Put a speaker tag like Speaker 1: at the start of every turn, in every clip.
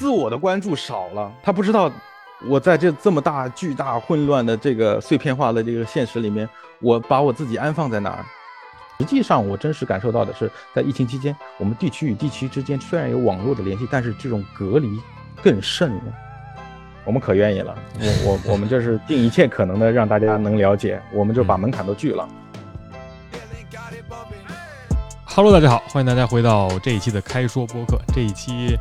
Speaker 1: 自我的关注少了，他不知道我在这这么大巨大混乱的这个碎片化的这个现实里面，我把我自己安放在哪儿？实际上，我真实感受到的是，在疫情期间，我们地区与地区之间虽然有网络的联系，但是这种隔离更甚了。我们可愿意了，我我我们就是尽一切可能的让大家能了解，我们就把门槛都拒了。
Speaker 2: Hello，大家好，欢迎大家回到这一期的开说播客。这一期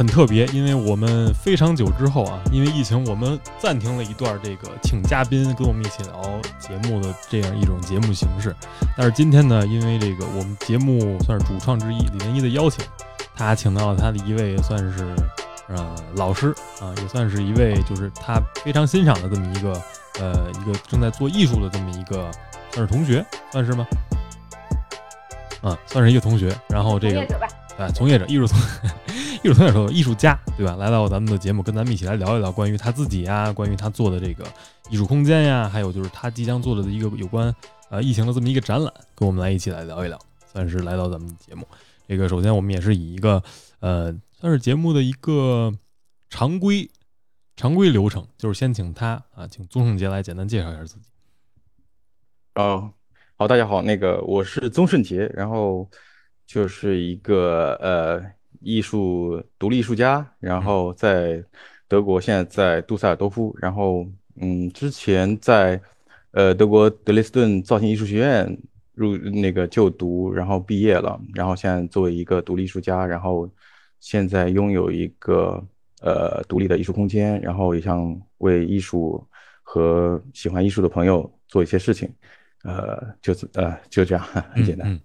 Speaker 2: 很特别，因为我们非常久之后啊，因为疫情，我们暂停了一段这个请嘉宾跟我们一起聊节目的这样一种节目形式。但是今天呢，因为这个我们节目算是主创之一李连一的邀请，他请到了他的一位算是呃老师啊，也算是一位就是他非常欣赏的这么一个呃一个正在做艺术的这么一个算是同学，算是吗？啊，算是一个同学，然后这个啊，从业者，艺术从艺术从业者，艺术家，对吧？来到咱们的节目，跟咱们一起来聊一聊关于他自己呀，关于他做的这个艺术空间呀，还有就是他即将做的一个有关呃疫情的这么一个展览，跟我们来一起来聊一聊，算是来到咱们的节目。这个首先我们也是以一个呃，算是节目的一个常规常规流程，就是先请他啊，请宗胜杰来简单介绍一下自己。
Speaker 1: 哦。好，大家好，那个我是宗顺杰，然后就是一个呃艺术独立艺术家，然后在德国，现在在杜塞尔多夫，然后嗯，之前在呃德国德累斯顿造型艺术学院入那个就读，然后毕业了，然后现在作为一个独立艺术家，然后现在拥有一个呃独立的艺术空间，然后也想为艺术和喜欢艺术的朋友做一些事情。呃，就是呃，就这样，很简单。
Speaker 2: 嗯嗯，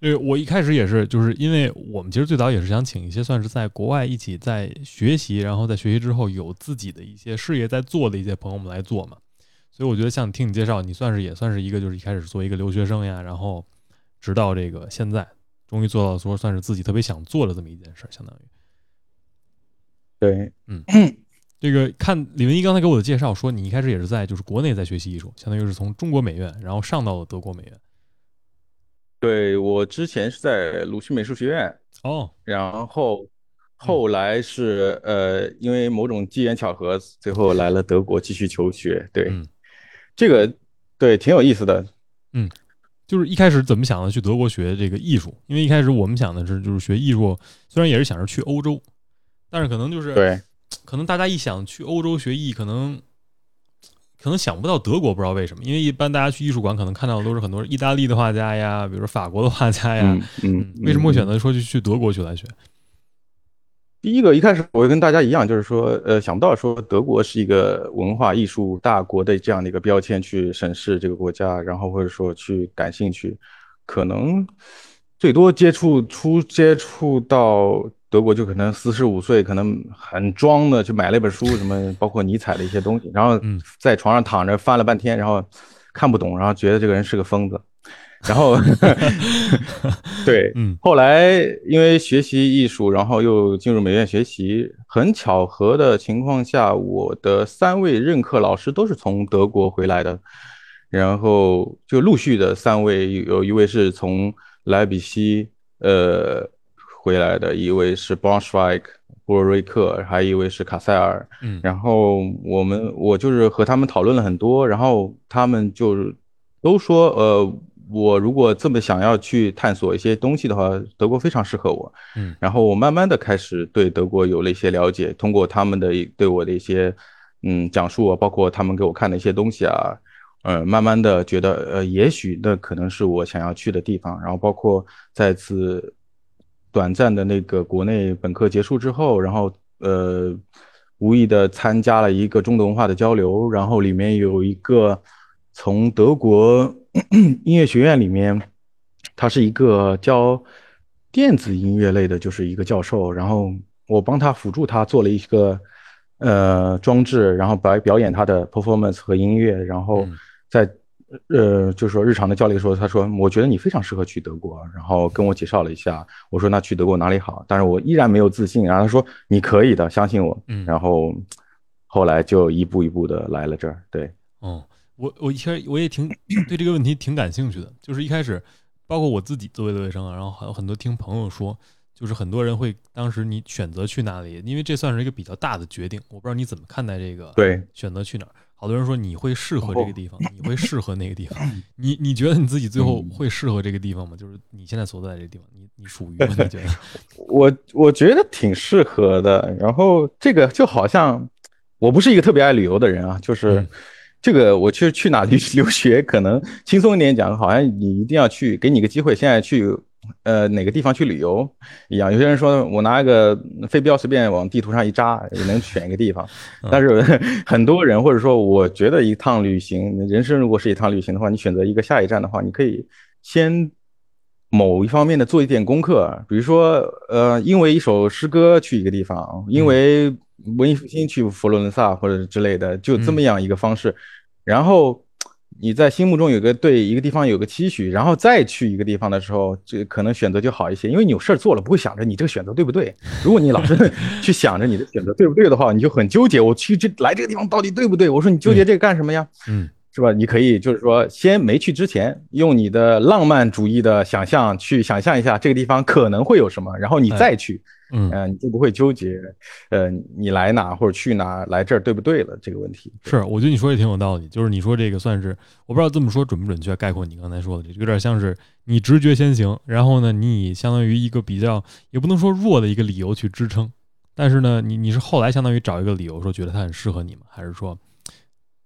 Speaker 2: 呃，我一开始也是，就是因为我们其实最早也是想请一些算是在国外一起在学习，然后在学习之后有自己的一些事业在做的一些朋友们来做嘛。所以我觉得像听你介绍，你算是也算是一个，就是一开始做一个留学生呀，然后直到这个现在，终于做到说算是自己特别想做的这么一件事，相当于。
Speaker 1: 对，
Speaker 2: 嗯。这个看李文一刚才给我的介绍说，你一开始也是在就是国内在学习艺术，相当于是从中国美院，然后上到了德国美院。
Speaker 1: 对我之前是在鲁迅美术学院
Speaker 2: 哦，
Speaker 1: 然后后来是呃因为某种机缘巧合，最后来了德国继续求学。对，这个对挺有意思的。
Speaker 2: 嗯，就是一开始怎么想的去德国学这个艺术？因为一开始我们想的是就是学艺术，虽然也是想着去欧洲，但是可能就是
Speaker 1: 对。
Speaker 2: 可能大家一想去欧洲学艺，可能可能想不到德国，不知道为什么。因为一般大家去艺术馆，可能看到的都是很多意大利的画家呀，比如说法国的画家
Speaker 1: 呀。嗯，
Speaker 2: 为什么会选择说去去德国去来学？
Speaker 1: 第一个，一开始我会跟大家一样，就是说，呃，想不到说德国是一个文化艺术大国的这样的一个标签去审视这个国家，然后或者说去感兴趣，可能最多接触出接触到。德国就可能四十五岁，可能很装的去买了一本书，什么 包括尼采的一些东西，然后在床上躺着翻了半天，然后看不懂，然后觉得这个人是个疯子，然后 对，后来因为学习艺术，然后又进入美院学习，很巧合的情况下，我的三位任课老师都是从德国回来的，然后就陆续的三位，有一位是从莱比锡，呃。回来的一位是布尔瑞克，还有一位是卡塞尔。
Speaker 2: 嗯，
Speaker 1: 然后我们我就是和他们讨论了很多，然后他们就是都说，呃，我如果这么想要去探索一些东西的话，德国非常适合我。
Speaker 2: 嗯，
Speaker 1: 然后我慢慢的开始对德国有了一些了解，通过他们的对我的一些嗯讲述啊，包括他们给我看的一些东西啊，呃，慢慢的觉得，呃，也许那可能是我想要去的地方。然后包括再次。短暂的那个国内本科结束之后，然后呃，无意的参加了一个中德文化的交流，然后里面有一个从德国 音乐学院里面，他是一个教电子音乐类的，就是一个教授，然后我帮他辅助他做了一个呃装置，然后表表演他的 performance 和音乐，然后在。呃，就是说日常的交流的时候，他说，我觉得你非常适合去德国，然后跟我介绍了一下。我说，那去德国哪里好？但是我依然没有自信。然后他说，你可以的，相信我。
Speaker 2: 嗯。
Speaker 1: 然后后来就一步一步的来了这儿。对。
Speaker 2: 哦，我我一开始我也挺 对这个问题挺感兴趣的，就是一开始，包括我自己作为留学生啊，然后还有很多听朋友说，就是很多人会当时你选择去哪里，因为这算是一个比较大的决定。我不知道你怎么看待这个，
Speaker 1: 对，
Speaker 2: 选择去哪儿。好多人说你会适合这个地方，你会适合那个地方。你你觉得你自己最后会适合这个地方吗？就是你现在所在这个地方，你你属于吗？你觉得？
Speaker 1: 我我觉得挺适合的。然后这个就好像我不是一个特别爱旅游的人啊，就是这个我去去哪里 留学，可能轻松一点讲，好像你一定要去，给你一个机会，现在去。呃，哪个地方去旅游一样？有些人说我拿一个飞镖随便往地图上一扎，也能选一个地方。但是 很多人或者说，我觉得一趟旅行，人生如果是一趟旅行的话，你选择一个下一站的话，你可以先某一方面的做一点功课，比如说，呃，因为一首诗歌去一个地方，因为文艺复兴去佛罗伦萨或者之类的，就这么样一个方式，然后。你在心目中有个对一个地方有个期许，然后再去一个地方的时候，这可能选择就好一些，因为你有事儿做了，不会想着你这个选择对不对。如果你老是去想着你的选择对不对的话，你就很纠结。我去这来这个地方到底对不对？我说你纠结这个干什么呀？
Speaker 2: 嗯，
Speaker 1: 是吧？你可以就是说，先没去之前，用你的浪漫主义的想象去想象一下这个地方可能会有什么，然后你再去。嗯，你就不会纠结，呃，你来哪或者去哪，来这儿对不对了这个问题。
Speaker 2: 是，我觉得你说也挺有道理。就是你说这个算是，我不知道这么说准不准确，概括你刚才说的，这有点像是你直觉先行，然后呢，你以相当于一个比较也不能说弱的一个理由去支撑，但是呢，你你是后来相当于找一个理由说觉得它很适合你吗？还是说，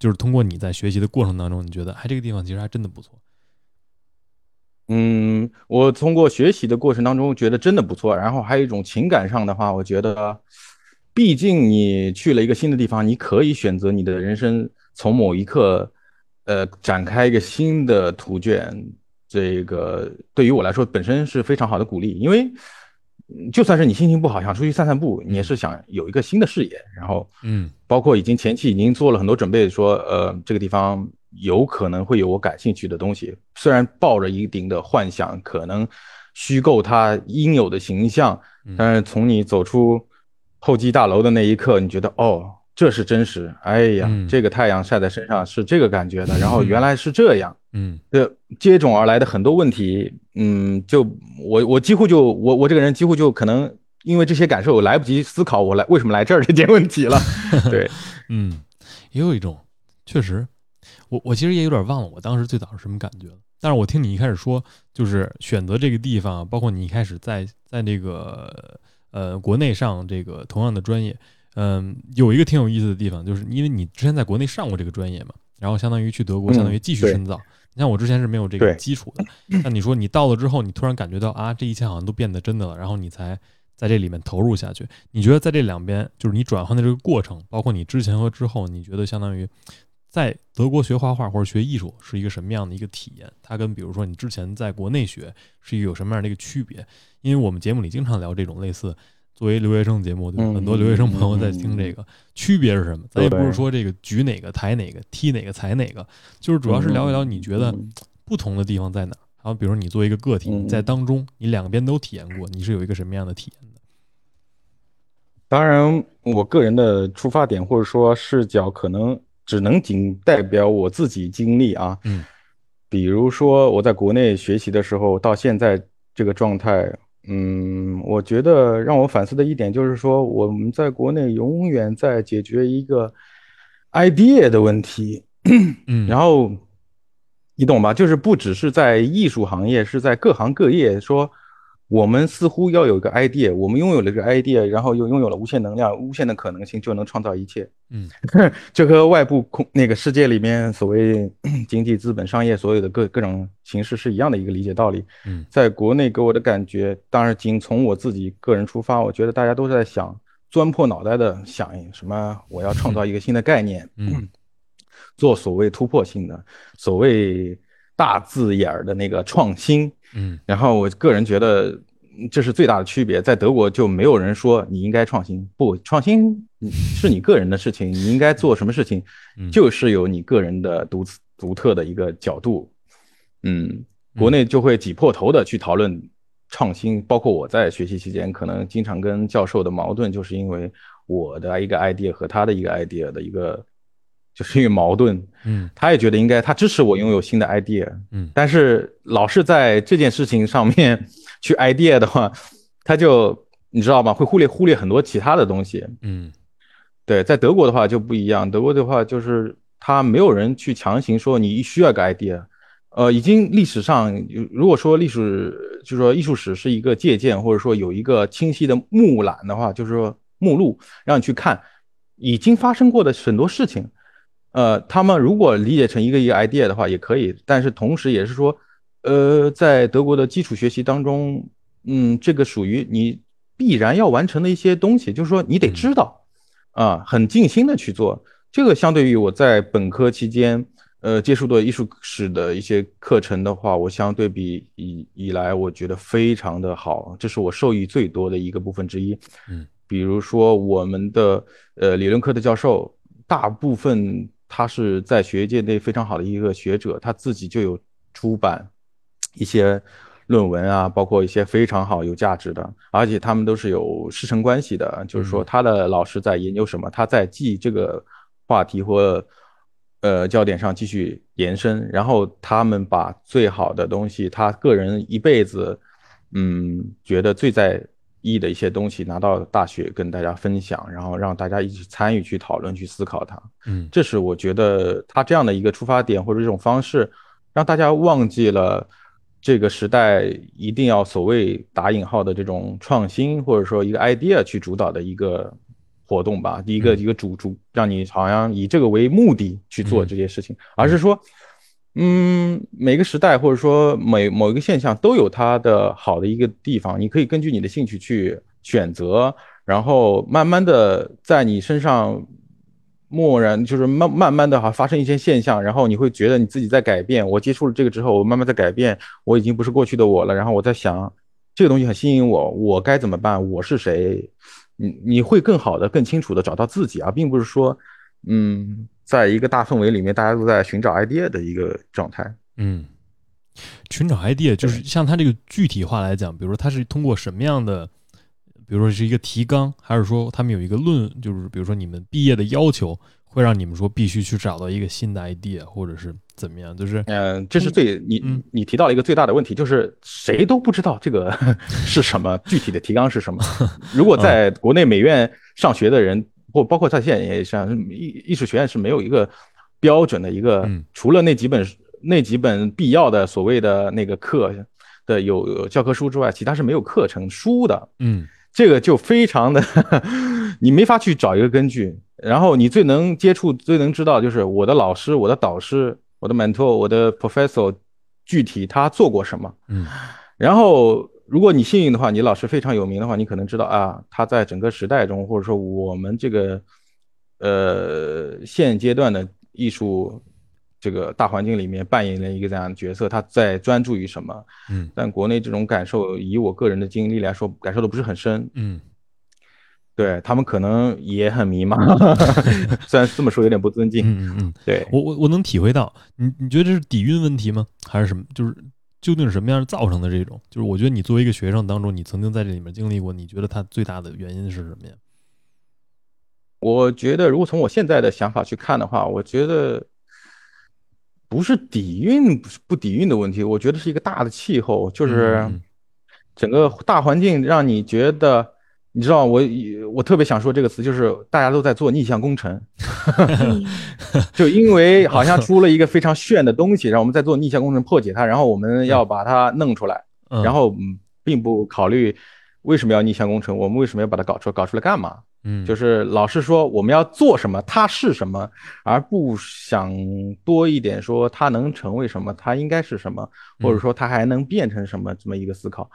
Speaker 2: 就是通过你在学习的过程当中，你觉得哎这个地方其实还真的不错。
Speaker 1: 嗯，我通过学习的过程当中觉得真的不错，然后还有一种情感上的话，我觉得，毕竟你去了一个新的地方，你可以选择你的人生从某一刻，呃，展开一个新的图卷。这个对于我来说本身是非常好的鼓励，因为就算是你心情不好，想出去散散步，你也是想有一个新的视野。然后，
Speaker 2: 嗯，
Speaker 1: 包括已经前期已经做了很多准备，说，呃，这个地方。有可能会有我感兴趣的东西，虽然抱着一定的幻想，可能虚构它应有的形象，但是从你走出候机大楼的那一刻，你觉得哦，这是真实。哎呀，这个太阳晒在身上是这个感觉的，然后原来是这样。
Speaker 2: 嗯，
Speaker 1: 这接踵而来的很多问题，嗯，就我我几乎就我我这个人几乎就可能因为这些感受，我来不及思考我来为什么来这儿这件问题了。对，
Speaker 2: 嗯，也有一种确实。我我其实也有点忘了我当时最早是什么感觉了，但是我听你一开始说，就是选择这个地方，包括你一开始在在那个呃国内上这个同样的专业，嗯，有一个挺有意思的地方，就是因为你之前在国内上过这个专业嘛，然后相当于去德国，相当于继续深造。你像我之前是没有这个基础的，那你说你到了之后，你突然感觉到啊，这一切好像都变得真的了，然后你才在这里面投入下去。你觉得在这两边，就是你转换的这个过程，包括你之前和之后，你觉得相当于？在德国学画画或者学艺术是一个什么样的一个体验？它跟比如说你之前在国内学是一个有什么样的一个区别？因为我们节目里经常聊这种类似作为留学生节目，对很多留学生朋友在听这个区别是什么？咱也不是说这个举哪个抬哪个踢哪个踩哪个，就是主要是聊一聊你觉得不同的地方在哪？然后比如你作为一个个体在当中，你两边都体验过，你是有一个什么样的体验的？
Speaker 1: 当然，我个人的出发点或者说视角可能。只能仅代表我自己经历啊，
Speaker 2: 嗯，
Speaker 1: 比如说我在国内学习的时候，到现在这个状态，嗯，我觉得让我反思的一点就是说，我们在国内永远在解决一个 idea 的问题，
Speaker 2: 嗯，
Speaker 1: 然后你懂吧？就是不只是在艺术行业，是在各行各业说。我们似乎要有一个 idea，我们拥有了一个 idea，然后又拥有了无限能量、无限的可能性，就能创造一切。
Speaker 2: 嗯，
Speaker 1: 这和外部空那个世界里面所谓 经济、资本、商业所有的各各种形式是一样的一个理解道理。
Speaker 2: 嗯，
Speaker 1: 在国内给我的感觉，当然仅从我自己个人出发，我觉得大家都在想钻破脑袋的想什么，我要创造一个新的概念，
Speaker 2: 嗯，
Speaker 1: 做所谓突破性的、所谓大字眼儿的那个创新。
Speaker 2: 嗯，
Speaker 1: 然后我个人觉得这是最大的区别，在德国就没有人说你应该创新，不创新 是你个人的事情，你应该做什么事情，就是有你个人的独独特的一个角度。嗯，国内就会挤破头的去讨论创新，包括我在学习期间，可能经常跟教授的矛盾，就是因为我的一个 idea 和他的一个 idea 的一个。就是因为矛盾，
Speaker 2: 嗯，
Speaker 1: 他也觉得应该，他支持我拥有新的 idea，
Speaker 2: 嗯，
Speaker 1: 但是老是在这件事情上面 去 idea 的话，他就你知道吗？会忽略忽略很多其他的东西。
Speaker 2: 嗯
Speaker 1: 对，在德国的话就不一样，德国的话就是他没有人去强行说你需要个 idea，呃，已经历史上如果说历史就是说艺术史是一个借鉴，或者说有一个清晰的目览的话，就是说目录让你去看已经发生过的很多事情，呃，他们如果理解成一个一个 idea 的话也可以，但是同时也是说，呃，在德国的基础学习当中，嗯，这个属于你必然要完成的一些东西，就是说你得知道。啊，很尽心的去做这个，相对于我在本科期间，呃，接触的艺术史的一些课程的话，我相对比以以来，我觉得非常的好，这是我受益最多的一个部分之一。
Speaker 2: 嗯，
Speaker 1: 比如说我们的呃理论课的教授，大部分他是在学界内非常好的一个学者，他自己就有出版一些。论文啊，包括一些非常好、有价值的，而且他们都是有师承关系的，就是说他的老师在研究什么，他在记这个话题或呃焦点上继续延伸，然后他们把最好的东西，他个人一辈子嗯觉得最在意的一些东西拿到大学跟大家分享，然后让大家一起参与去讨论、去思考它。
Speaker 2: 嗯，
Speaker 1: 这是我觉得他这样的一个出发点或者这种方式，让大家忘记了。这个时代一定要所谓打引号的这种创新，或者说一个 idea 去主导的一个活动吧。第一个一个主主让你好像以这个为目的去做这些事情，而是说，嗯，嗯每个时代或者说每某一个现象都有它的好的一个地方，你可以根据你的兴趣去选择，然后慢慢的在你身上。默然就是慢慢慢的哈发生一些现象，然后你会觉得你自己在改变。我接触了这个之后，我慢慢在改变，我已经不是过去的我了。然后我在想，这个东西很吸引我，我该怎么办？我是谁？你你会更好的、更清楚的找到自己啊，并不是说，嗯，在一个大氛围里面，大家都在寻找 idea 的一个状态。
Speaker 2: 嗯，寻找 idea 就是像它这个具体化来讲，比如说它是通过什么样的？比如说是一个提纲，还是说他们有一个论，就是比如说你们毕业的要求会让你们说必须去找到一个新的 idea，或者是怎么样？就是
Speaker 1: 嗯，这是最你你提到了一个最大的问题，就是谁都不知道这个 是什么具体的提纲是什么。如果在国内美院上学的人，或包括在现在也像艺艺术学院是没有一个标准的一个，除了那几本那几本必要的所谓的那个课的有教科书之外，其他是没有课程书的。
Speaker 2: 嗯。
Speaker 1: 这个就非常的，你没法去找一个根据。然后你最能接触、最能知道，就是我的老师、我的导师、我的 mentor、我的 professor，具体他做过什么。
Speaker 2: 嗯。
Speaker 1: 然后，如果你幸运的话，你老师非常有名的话，你可能知道啊，他在整个时代中，或者说我们这个，呃，现阶段的艺术。这个大环境里面扮演了一个这样的角色，他在专注于什么？
Speaker 2: 嗯，
Speaker 1: 但国内这种感受，以我个人的经历来说，感受的不是很深。
Speaker 2: 嗯，
Speaker 1: 对他们可能也很迷茫，虽然这么说有点不尊敬。
Speaker 2: 嗯嗯嗯，
Speaker 1: 对
Speaker 2: 我我我能体会到，你你觉得这是底蕴问题吗？还是什么？就是究竟是什么样造成的这种？就是我觉得你作为一个学生当中，你曾经在这里面经历过，你觉得它最大的原因是什么呀？
Speaker 1: 我觉得，如果从我现在的想法去看的话，我觉得。不是底蕴不是不底蕴的问题，我觉得是一个大的气候，就是整个大环境让你觉得，你知道，我我特别想说这个词，就是大家都在做逆向工程，就因为好像出了一个非常炫的东西，然后我们在做逆向工程破解它，然后我们要把它弄出来，然后并不考虑为什么要逆向工程，我们为什么要把它搞出来，搞出来干嘛？
Speaker 2: 嗯，
Speaker 1: 就是老是说我们要做什么，它是什么，而不想多一点说它能成为什么，它应该是什么，或者说它还能变成什么这么一个思考。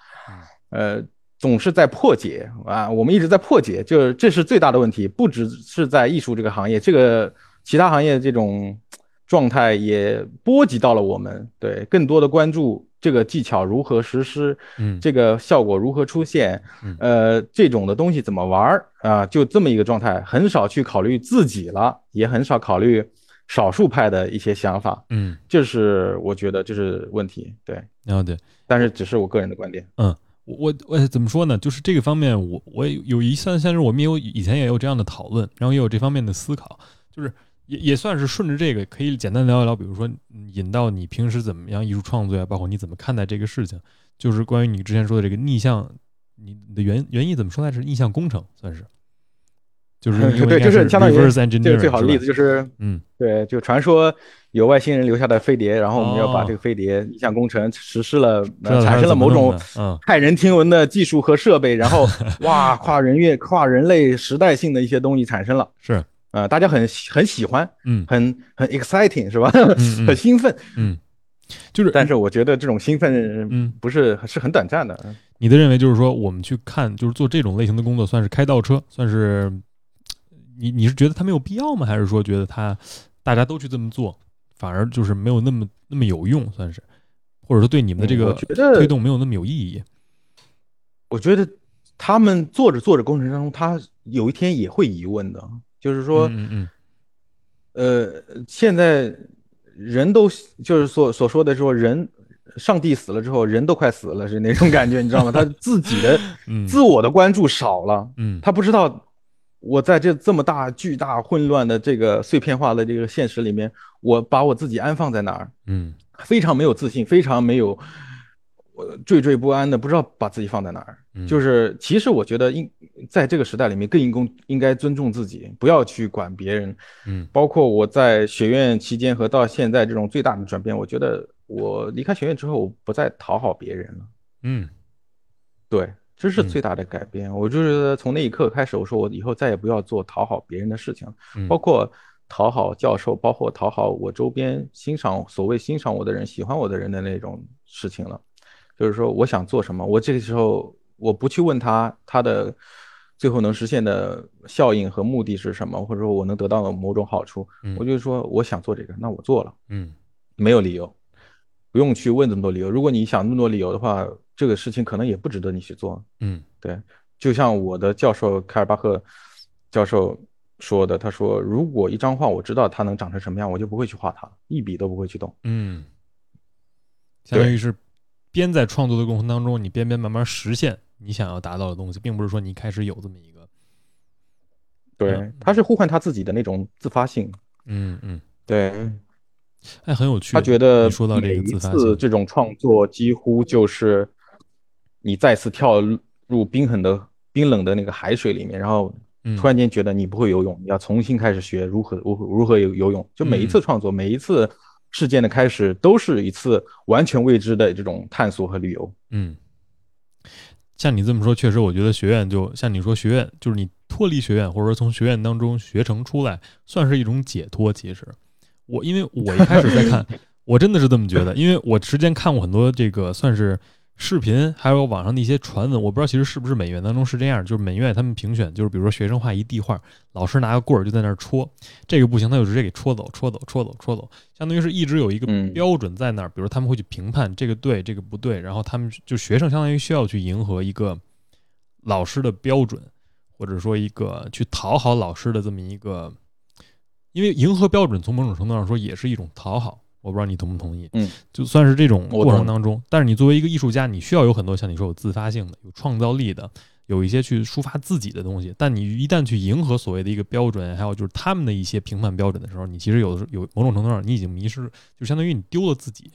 Speaker 1: 呃，总是在破解啊，我们一直在破解，就是这是最大的问题，不只是在艺术这个行业，这个其他行业这种状态也波及到了我们，对更多的关注。这个技巧如何实施？
Speaker 2: 嗯，
Speaker 1: 这个效果如何出现？呃，这种的东西怎么玩儿啊？就这么一个状态，很少去考虑自己了，也很少考虑少数派的一些想法。
Speaker 2: 嗯，
Speaker 1: 这是我觉得这是问题。对，
Speaker 2: 然后对，
Speaker 1: 但是只是我个人的观点。
Speaker 2: 嗯，我我怎么说呢？就是这个方面，我我有一算算是我们有以前也有这样的讨论，然后也有这方面的思考，就是。也也算是顺着这个，可以简单聊一聊，比如说引到你平时怎么样艺术创作呀，包括你怎么看待这个事情，就是关于你之前说的这个逆向你你的原原意怎么说来着？逆向工程算是，就是
Speaker 1: 对，就是相当于这个最好的例子就是，
Speaker 2: 嗯
Speaker 1: 对，就传说有外星人留下的飞碟，然后我们要把
Speaker 2: 哦。
Speaker 1: 这个飞碟一项工程实施了，产生了某种
Speaker 2: 嗯。
Speaker 1: 骇人听闻的技术和设备，然后 哇，跨人越跨人类时代性的一些东西产生了，
Speaker 2: 是。
Speaker 1: 呃，大家很很喜欢，
Speaker 2: 嗯
Speaker 1: 很很 exciting 是吧？
Speaker 2: 嗯嗯。
Speaker 1: 很兴奋，
Speaker 2: 嗯，就是
Speaker 1: 但是我觉得这种兴奋
Speaker 2: 嗯。
Speaker 1: 不是是很短暂的，
Speaker 2: 你的认为就是说，我们去看，就是做这种类型的工作，算是开倒车，算是你你是觉得它没有必要吗？还是说觉得它大家都去这么做，反而就是没有那么那么有用，算是，或者说对你们的这个推动没有那么有意义？
Speaker 1: 我觉得他们做着做着过程当中，他有一天也会疑问的，就是说，
Speaker 2: 嗯嗯。
Speaker 1: 呃，现在人都就是所所说的说人，上帝死了之后，人都快死了，是那种感觉，你知道吗？他自己的
Speaker 2: 嗯。
Speaker 1: 自我的关注少了，
Speaker 2: 嗯。
Speaker 1: 他不知道我在这这么大巨大混乱的这个碎片化的这个现实里面，我把我自己安放在哪儿，
Speaker 2: 嗯
Speaker 1: 非常没有自信，非常没有。我惴惴不安的，不知道把自己放在哪儿。
Speaker 2: 嗯，
Speaker 1: 就是其实我觉得应在这个时代里面更应公应该尊重自己，不要去管别人。
Speaker 2: 嗯
Speaker 1: 包括我在学院期间和到现在这种最大的转变，我觉得我离开学院之后，我不再讨好别人了。
Speaker 2: 嗯
Speaker 1: 对，这是
Speaker 2: 嗯。
Speaker 1: 最大的改变。我就是从那一刻开始，我说我以后再也不要做讨好别人的事情，
Speaker 2: 嗯。
Speaker 1: 包括讨好教授，包括讨好我周边欣赏所谓欣赏我的人、喜欢我的人的那种事情了。就是说，我想做什么，我这个时候我不去问他他的最后能实现的效应和目的是什么，或者说我能得到某种好处，
Speaker 2: 嗯。
Speaker 1: 我就说我想做这个，那我做了，
Speaker 2: 嗯。
Speaker 1: 没有理由，不用去问这么多理由。如果你想那么多理由的话，这个事情可能也不值得你去做。
Speaker 2: 嗯
Speaker 1: 对，就像我的教授凯尔巴赫教授说的，他说，如果一张画我知道它能长成什么样，我就不会去画它，一笔都不会去动。
Speaker 2: 嗯，相当于是边在创作的过程当中，你边边慢慢实现你想要达到的东西，并不是说你一开始有这么一个，
Speaker 1: 对
Speaker 2: 嗯，
Speaker 1: 他是呼唤他自己的那种自发性。
Speaker 2: 嗯嗯，
Speaker 1: 对，
Speaker 2: 哎，很有趣。
Speaker 1: 他觉得
Speaker 2: 说到这个自发
Speaker 1: 次
Speaker 2: 性，
Speaker 1: 这种创作几乎就是你再次跳入冰冷的冰冷的那个海水里面，然后
Speaker 2: 嗯
Speaker 1: 突然间觉得你不会游泳，你要重新开始学如何如何如何游游泳。就每一
Speaker 2: 嗯
Speaker 1: 次创作，每一次事件的开始，都是一次完全未知的这种探索和旅游。
Speaker 2: 嗯，像你这么说，确实，我觉得学院就像你说，学院就是你脱离学院，或者说从学院当中学成出来，算是一种解脱。其实，我因为我一开始在看，我真的是这么觉得，因为我之前看过很多这个算是视频，还有网上的一些传闻，我不知道其实是不是美院当中是这样，就是美院他们评选，就是比如说学生画一地画，老师拿个棍儿就在那儿戳，这个不行，他就直接给戳走，戳走，戳走，戳走，相当于是一直有一个
Speaker 1: 嗯。
Speaker 2: 标准在那儿，比如他们会去评判这个对，这个不对，然后他们就学生相当于需要去迎合一个老师的标准，或者说一个去讨好老师的这么一个，因为迎合标准从某种程度上说也是一种讨好，我不知道你同不同意？
Speaker 1: 嗯，
Speaker 2: 就算是这种过程当中，但是你作为一个艺术家，你需要有很多像你说有自发性的、有创造力的，有一些去抒发自己的东西。但你一旦去迎合所谓的一个标准，还有就是他们的一些评判标准的时候，你其实有的时候有某种程度上你已经迷失，就相当于你丢了自己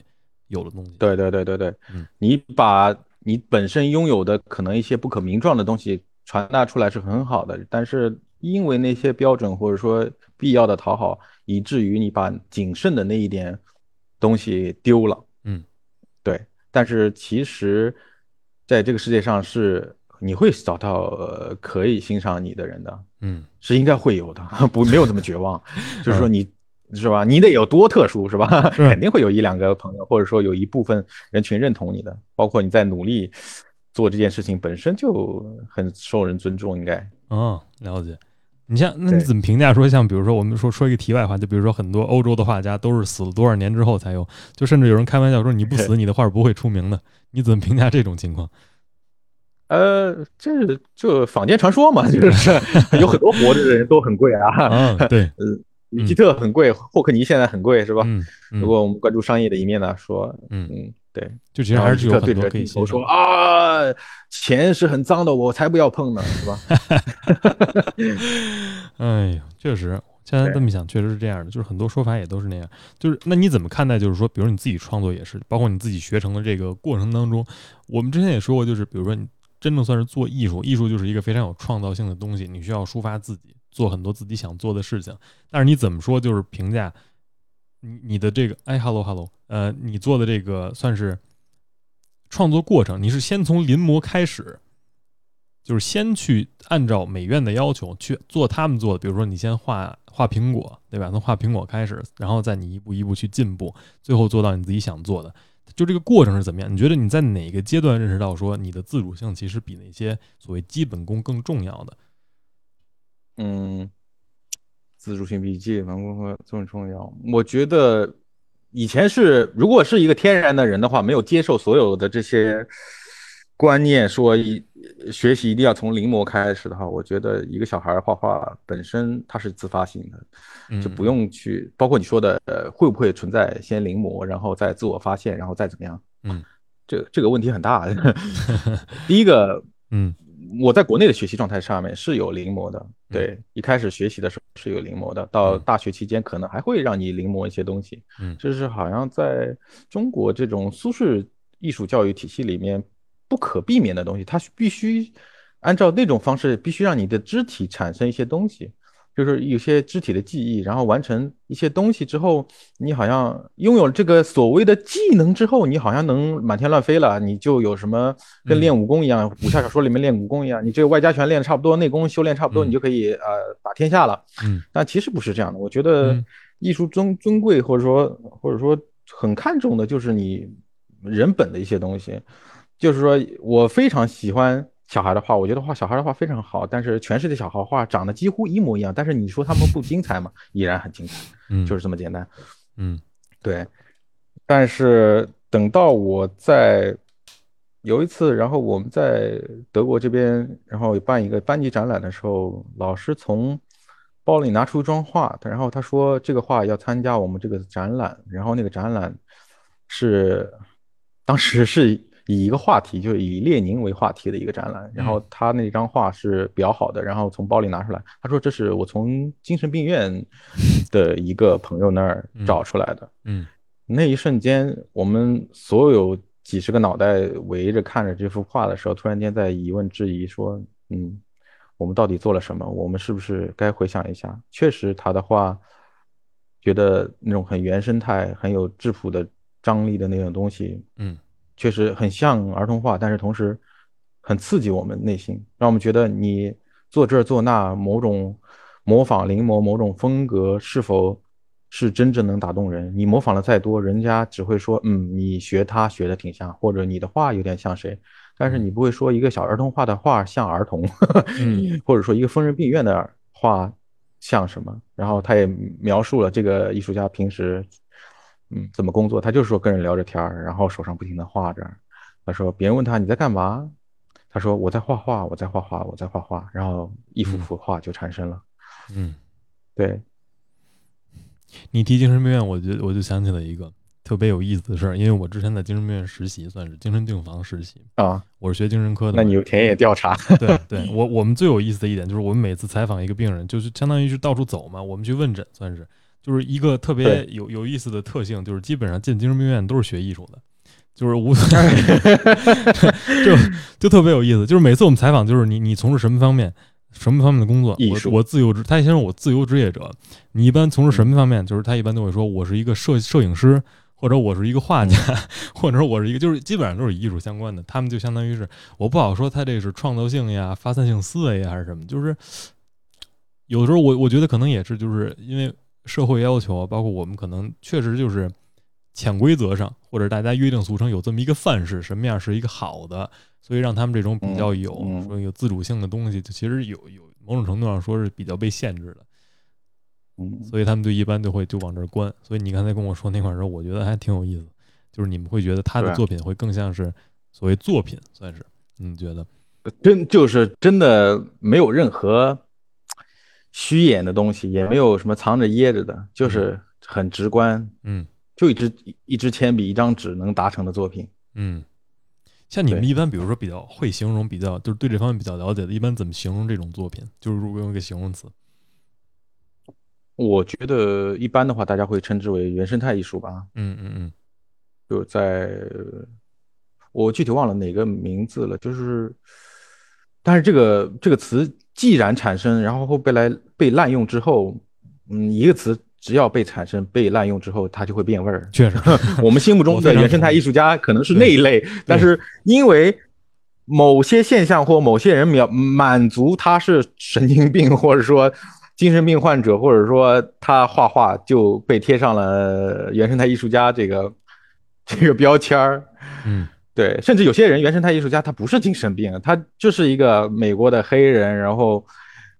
Speaker 2: 有的东西。
Speaker 1: 对对对对对
Speaker 2: 嗯，
Speaker 1: 你把你本身拥有的可能一些不可名状的东西传达出来是很好的，但是因为那些标准或者说必要的讨好，以至于你把仅剩的那一点东西丢了。
Speaker 2: 嗯，
Speaker 1: 对。但是其实，在这个世界上是你会找到呃可以欣赏你的人的，
Speaker 2: 嗯
Speaker 1: 是应该会有的，不没有这么绝望。就是说
Speaker 2: 嗯
Speaker 1: 你是吧？你得有多特殊是吧？肯定会有一两个朋友，或者说有一部分人群认同你的，包括你在努力做这件事情本身就很受人尊重，应该。
Speaker 2: 哦，了解。你像，那你怎么评价说，像比如说，我们说说一个题外话，就比如说很多欧洲的画家都是死了多少年之后才有，就甚至有人开玩笑说你不死，你的画不会出名的。你怎么评价这种情况？
Speaker 1: 呃，这就坊间传说嘛，就是 有很多活着的人都很贵啊，
Speaker 2: 啊，对，
Speaker 1: 米基特很贵，霍克尼现在很贵，是吧？
Speaker 2: 嗯嗯
Speaker 1: 如果我们关注商业的一面呢，说，
Speaker 2: 嗯，
Speaker 1: 嗯，对，
Speaker 2: 就其实还是有很多可以
Speaker 1: 对着镜头说。啊，钱是很脏的，我才不要碰呢，是吧？
Speaker 2: 哎呀，确实，现在这么想，确实是这样的，就是很多说法也都是那样。就是那你怎么看待？就是说，比如你自己创作也是，包括你自己学成的这个过程当中，我们之前也说过，就是比如说你真正算是做艺术，艺术就是一个非常有创造性的东西，你需要抒发自己，做很多自己想做的事情。但是你怎么说，就是评价你的这个，哎，hello hello，呃，你做的这个算是创作过程，你是先从临摹开始，就是先去按照美院的要求去做他们做的，比如说你先画画苹果，对吧？从画苹果开始，然后再你一步一步去进步，最后做到你自己想做的。就这个过程是怎么样？你觉得你在哪个阶段认识到说你的自主性其实比那些所谓基本功更重要的？
Speaker 1: 嗯，自主性比基本功更重要。我觉得以前是，如果是一个天然的人的话，没有接受所有的这些。观念说一学习一定要从临摹开始的话，我觉得一个小孩画画本身他是自发性的，就不用去包括你说的呃会不会存在先临摹，然后再自我发现，然后再怎么样？
Speaker 2: 嗯，
Speaker 1: 这这个问题很大。第一个，
Speaker 2: 嗯，
Speaker 1: 我在国内的学习状态上面是有临摹的，对，一开始学习的时候是有临摹的，到大学期间可能还会让你临摹一些东西。
Speaker 2: 嗯，
Speaker 1: 这是好像在中国这种苏式艺术教育体系里面。不可避免的东西，它必须按照那种方式，必须让你的肢体产生一些东西，就是有些肢体的记忆，然后完成一些东西之后，你好像拥有这个所谓的技能之后，你好像能满天乱飞了，你就有什么跟练武功一样，武侠小说里面练武功一样，你这个外家拳练的差不多，内功修炼差不多，你就可以呃打天下了。
Speaker 2: 嗯，
Speaker 1: 但其实不是这样的，我觉得艺术尊尊贵或者说或者说很看重的就是你人本的一些东西。就是说我非常喜欢小孩的画，我觉得画小孩的画非常好，但是全世界小孩画长得几乎一模一样，但是你说他们不精彩吗？依然很精彩，
Speaker 2: 嗯，
Speaker 1: 就是这么简单，
Speaker 2: 嗯，
Speaker 1: 对。但是等到我在有一次，然后我们在德国这边，然后办一个班级展览的时候，老师从包里拿出一张画，然后他说这个画要参加我们这个展览，然后那个展览是当时是。以一个话题，就是以列宁为话题的一个展览。然后他那张画是比较好的，然后从包里拿出来，他说这是我从精神病院 的一个朋友那儿找出来的。
Speaker 2: 嗯，
Speaker 1: 那一瞬间，我们所有几十个脑袋围着看着这幅画的时候，突然间在疑问质疑说：“嗯，我们到底做了什么？我们是不是该回想一下？确实，他的画，觉得那种很原生态、很有质朴的张力的那种东西，
Speaker 2: 嗯。”
Speaker 1: 确实很像儿童画，但是同时很刺激我们内心，让我们觉得你做这做那，某种模仿临摹某种风格是否是真正能打动人？你模仿的再多，人家只会说，嗯，你学他学的挺像，或者你的画有点像谁，但是你不会说一个小儿童画的画像儿童，或者说一个疯人病院的画像什么？然后他也描述了这个艺术家平时。嗯，怎么工作？他就是说跟人聊着天儿，然后手上不停的画着。他说别人问他你在干嘛，他说我在画画，我在画画，我在画画。然后一幅幅画就产生了。
Speaker 2: 嗯，
Speaker 1: 对。
Speaker 2: 你提精神病院，我就我就想起了一个特别有意思的事儿，因为我之前在精神病院实习，算是精神病房实习
Speaker 1: 啊。
Speaker 2: 我是学精神科的。
Speaker 1: 那你有田野调查？
Speaker 2: 对对，我我们最有意思的一点就是我们每次采访一个病人，就是相当于是到处走嘛，我们去问诊，算是。就是一个特别有有意思的特性，就是基本上进精神病院都是学艺术的，就是无 就就特别有意思。就是每次我们采访，就是你你从事什么方面什么方面的工作？我我自由职，他先说我自由职业者。你一般从事什么方面？就是他一般都会说我是一个摄摄影师，或者我是一个画家，或者说我是一个，就是基本上都是艺术相关的。他们就相当于是我不好说他这是创造性呀、发散性思维呀还是什么。就是有时候我我觉得可能也是就是因为。社会要求，包括我们可能确实就是潜规则上，或者大家约定俗成有这么一个范式，什么样是一个好的，所以让他们这种比较有说有自主性的东西，其实有有某种程度上说是比较被限制的。
Speaker 1: 嗯，
Speaker 2: 所以他们就一般就会就往这儿关。所以你刚才跟我说那块儿时候，我觉得还挺有意思，就是你们会觉得他的作品会更像是所谓作品，算是你觉得
Speaker 1: 真就是真的没有任何。虚掩的东西也没有什么藏着掖着的，就是很直观，
Speaker 2: 嗯，
Speaker 1: 就一支一支铅笔一张纸能达成的作品，
Speaker 2: 嗯，像你们一般，比如说比较会形容，比较就是对这方面比较了解的，一般怎么形容这种作品？就是如果用一个形容词，
Speaker 1: 我觉得一般的话，大家会称之为原生态艺术吧，
Speaker 2: 嗯嗯嗯，
Speaker 1: 就在我具体忘了哪个名字了，就是但是这个这个词既然产生，然后后被来被滥用之后，嗯，一个词只要被产生被滥用之后，它就会变味儿。
Speaker 2: 确实，
Speaker 1: 我们心目中的原生态艺术家可能是那一类，但是因为某些现象或某些人满满足他是神经病，或者说精神病患者，或者说他画画就被贴上了原生态艺术家这个这个标签儿。
Speaker 2: 嗯，
Speaker 1: 对，甚至有些人原生态艺术家他不是精神病，他就是一个美国的黑人，然后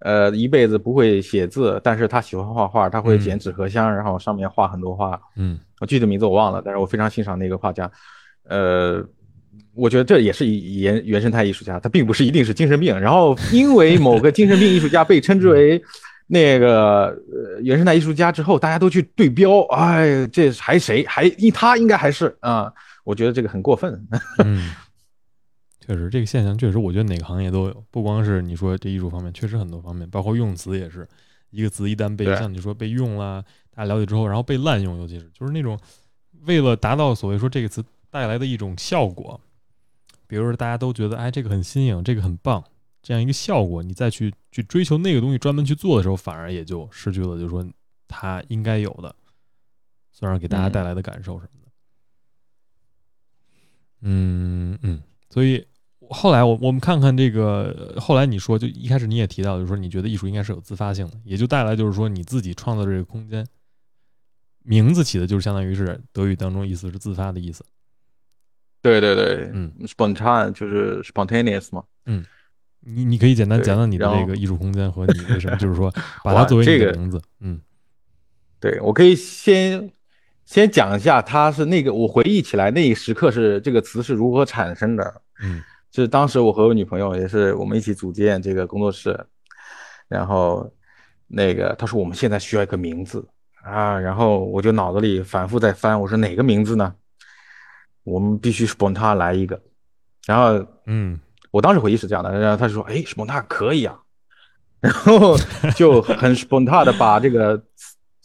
Speaker 1: 呃一辈子不会写字，但是他喜欢画画，他会剪纸盒箱，然后上面画很多画。
Speaker 2: 嗯，
Speaker 1: 我具体名字我忘了，但是我非常欣赏那个画家。呃。我觉得这也是原原生态艺术家，他并不是一定是精神病。然后因为某个精神病艺术家被称之为那个呃原生态艺术家之后，大家都去对标，哎，这还谁？还他应该还是啊？我觉得这个很过分。
Speaker 2: 嗯，确实这个现象确实，我觉得哪个行业都有，不光是你说这艺术方面，确实很多方面，包括用词也是一个词一旦被像你说被用了，大家了解之后，然后被滥用，尤其是就是那种为了达到所谓说这个词带来的一种效果。比如说，大家都觉得哎，这个很新颖，这个很棒，这样一个效果，你再去去追求那个东西，专门去做的时候，反而也就失去了，就是说它应该有的，虽然给大家带来的感受什么的。嗯嗯，所以后来我我们看看这个，后来你说，就一开始你也提到，就是说你觉得艺术应该是有自发性的，也就带来就是说你自己创造这个空间，名字起的就是相当于是德语当中意思是自发的意思。
Speaker 1: 对对对，嗯，spontan 就是 spontaneous 嘛，
Speaker 2: 嗯，你你可以简单讲讲你的这个艺术空间和你为什么 就是说把它作为
Speaker 1: 这个
Speaker 2: 名字，嗯，
Speaker 1: 对我可以先先讲一下，他是那个我回忆起来那一时刻是这个词是如何产生的，
Speaker 2: 嗯，就
Speaker 1: 是当时我和我女朋友也是我们一起组建这个工作室，然后那个她说我们现在需要一个名字。啊，然后我就脑子里反复在翻，我说哪个名字呢？我们必须 spontan 来一个，然后，
Speaker 2: 嗯，
Speaker 1: 我当时回忆是这样的，然后他说，哎，spontan 可以啊，然后就很 spontan 的把这个，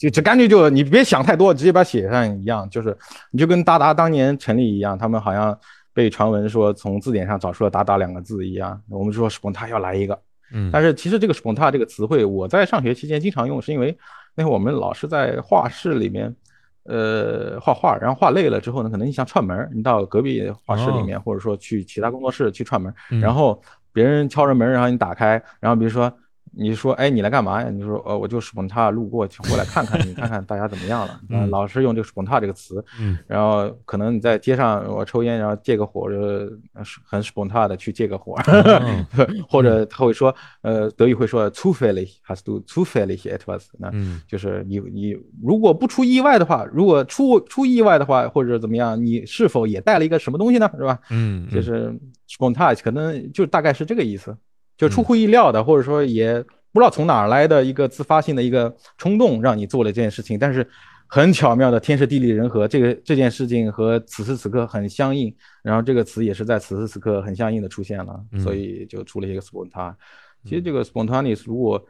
Speaker 1: 就这干脆就你别想太多，直接把它写上一样，就是你就跟达达当年成立一样，他们好像被传闻说从字典上找出了达达两个字一样，我们说 spontan 要来一个，
Speaker 2: 嗯，
Speaker 1: 但是其实这个 spontan 这个词汇，我在上学期间经常用，是因为那会我们老师在画室里面。呃，画画，然后画累了之后呢，可能你想串门，你到隔壁画室里面，或者说去其他工作室去串门，然后别人敲着门，然后你打开，然后比如说。你说，哎，你来干嘛呀？你说，呃，我就 sponta 路过，过来看看你，看看大家怎么样了。嗯，老是用这个 sponta 这个词，
Speaker 2: 嗯，
Speaker 1: 然后可能你在街上我抽烟，然后借个火，就很 sponta 的去借个火，或者他会说，呃，德语会说 zufällig hast du zufällig etwas？那就是你你如果不出意外的话，如果出出意外的话，或者怎么样，你是否也带了一个什么东西呢？是吧？
Speaker 2: 嗯，
Speaker 1: 就是 sponta 可能就大概是这个意思。就出乎意料的，或者说也不知道从哪儿来的一个自发性的一个冲动，让你做了这件事情。但是很巧妙的天时地利人和，这个这件事情和此时此刻很相应，然后这个词也是在此时此刻很相应的出现了，所以就出了一个 spontan。其实这个 spontaneous，如果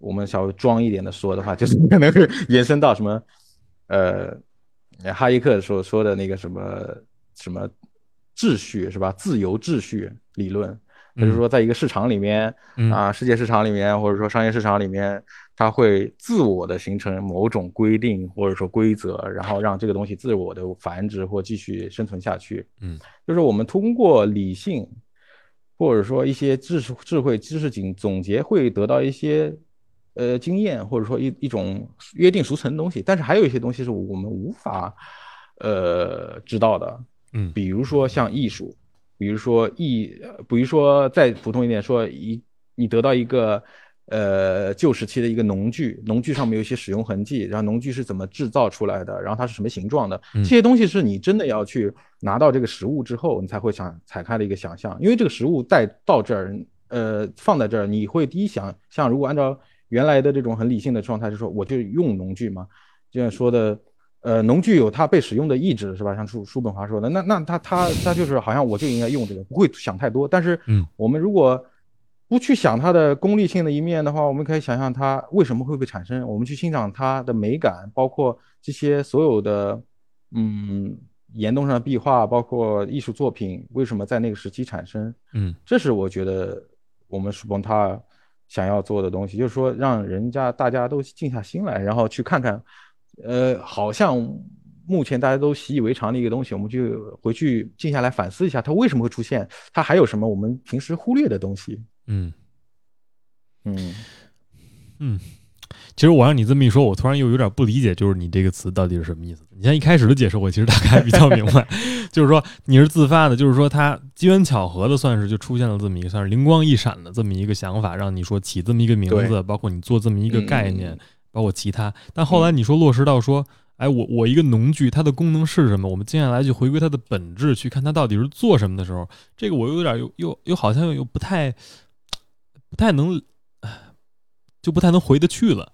Speaker 1: 我们稍微装一点的说的话，就是可能会延伸到什么，呃，哈耶克所说的那个什么什么秩序是吧？自由秩序理论。也就是说，在一个市场里面啊，世界市场里面，或者说商业市场里面，它会自我的形成某种规定或者说规则，然后让这个东西自我的繁殖或继续生存下去。
Speaker 2: 嗯，
Speaker 1: 就是我们通过理性或者说一些知识、智慧、知识总总结，会得到一些呃经验，或者说一一种约定俗成的东西。但是还有一些东西是我们无法呃知道的。
Speaker 2: 嗯，
Speaker 1: 比如说像艺术。比如说一，比如说再普通一点说，一你得到一个呃旧时期的一个农具，农具上面有一些使用痕迹，然后农具是怎么制造出来的，然后它是什么形状的，这些东西是你真的要去拿到这个实物之后，你才会想踩开的一个想象，因为这个实物带到这儿，呃放在这儿，你会第一想象，如果按照原来的这种很理性的状态，就说我就用农具嘛，就像说的。呃，农具有它被使用的意志，是吧？像叔叔本华说的，那那他他他就是好像我就应该用这个，不会想太多。但是，
Speaker 2: 嗯，
Speaker 1: 我们如果不去想它的功利性的一面的话，我们可以想象它为什么会被产生。我们去欣赏它的美感，包括这些所有的，嗯，岩洞上的壁画，包括艺术作品，为什么在那个时期产生？
Speaker 2: 嗯，
Speaker 1: 这是我觉得我们叔本他想要做的东西，就是说让人家大家都静下心来，然后去看看，呃，好像目前大家都习以为常的一个东西，我们就回去静下来反思一下，它为什么会出现，它还有什么我们平时忽略的东西。
Speaker 2: 嗯
Speaker 1: 嗯
Speaker 2: 嗯，其实我让你这么一说，我突然又有点不理解，就是你这个词到底是什么意思？你像一开始的解释，我其实大概比较明白，就是说你是自发的，就是说它机缘巧合的，算是就出现了这么一个算是灵光一闪的这么一个想法，让你说起这么一个名字，包括你做这么一个概念，
Speaker 1: 嗯
Speaker 2: 包括其他。但后来你说落实到说，哎，我我一个农具它的功能是什么？我们接下来去回归它的本质，去看它到底是做什么的时候，这个我有点又又又好像又不太不太能，就不太能回得去了。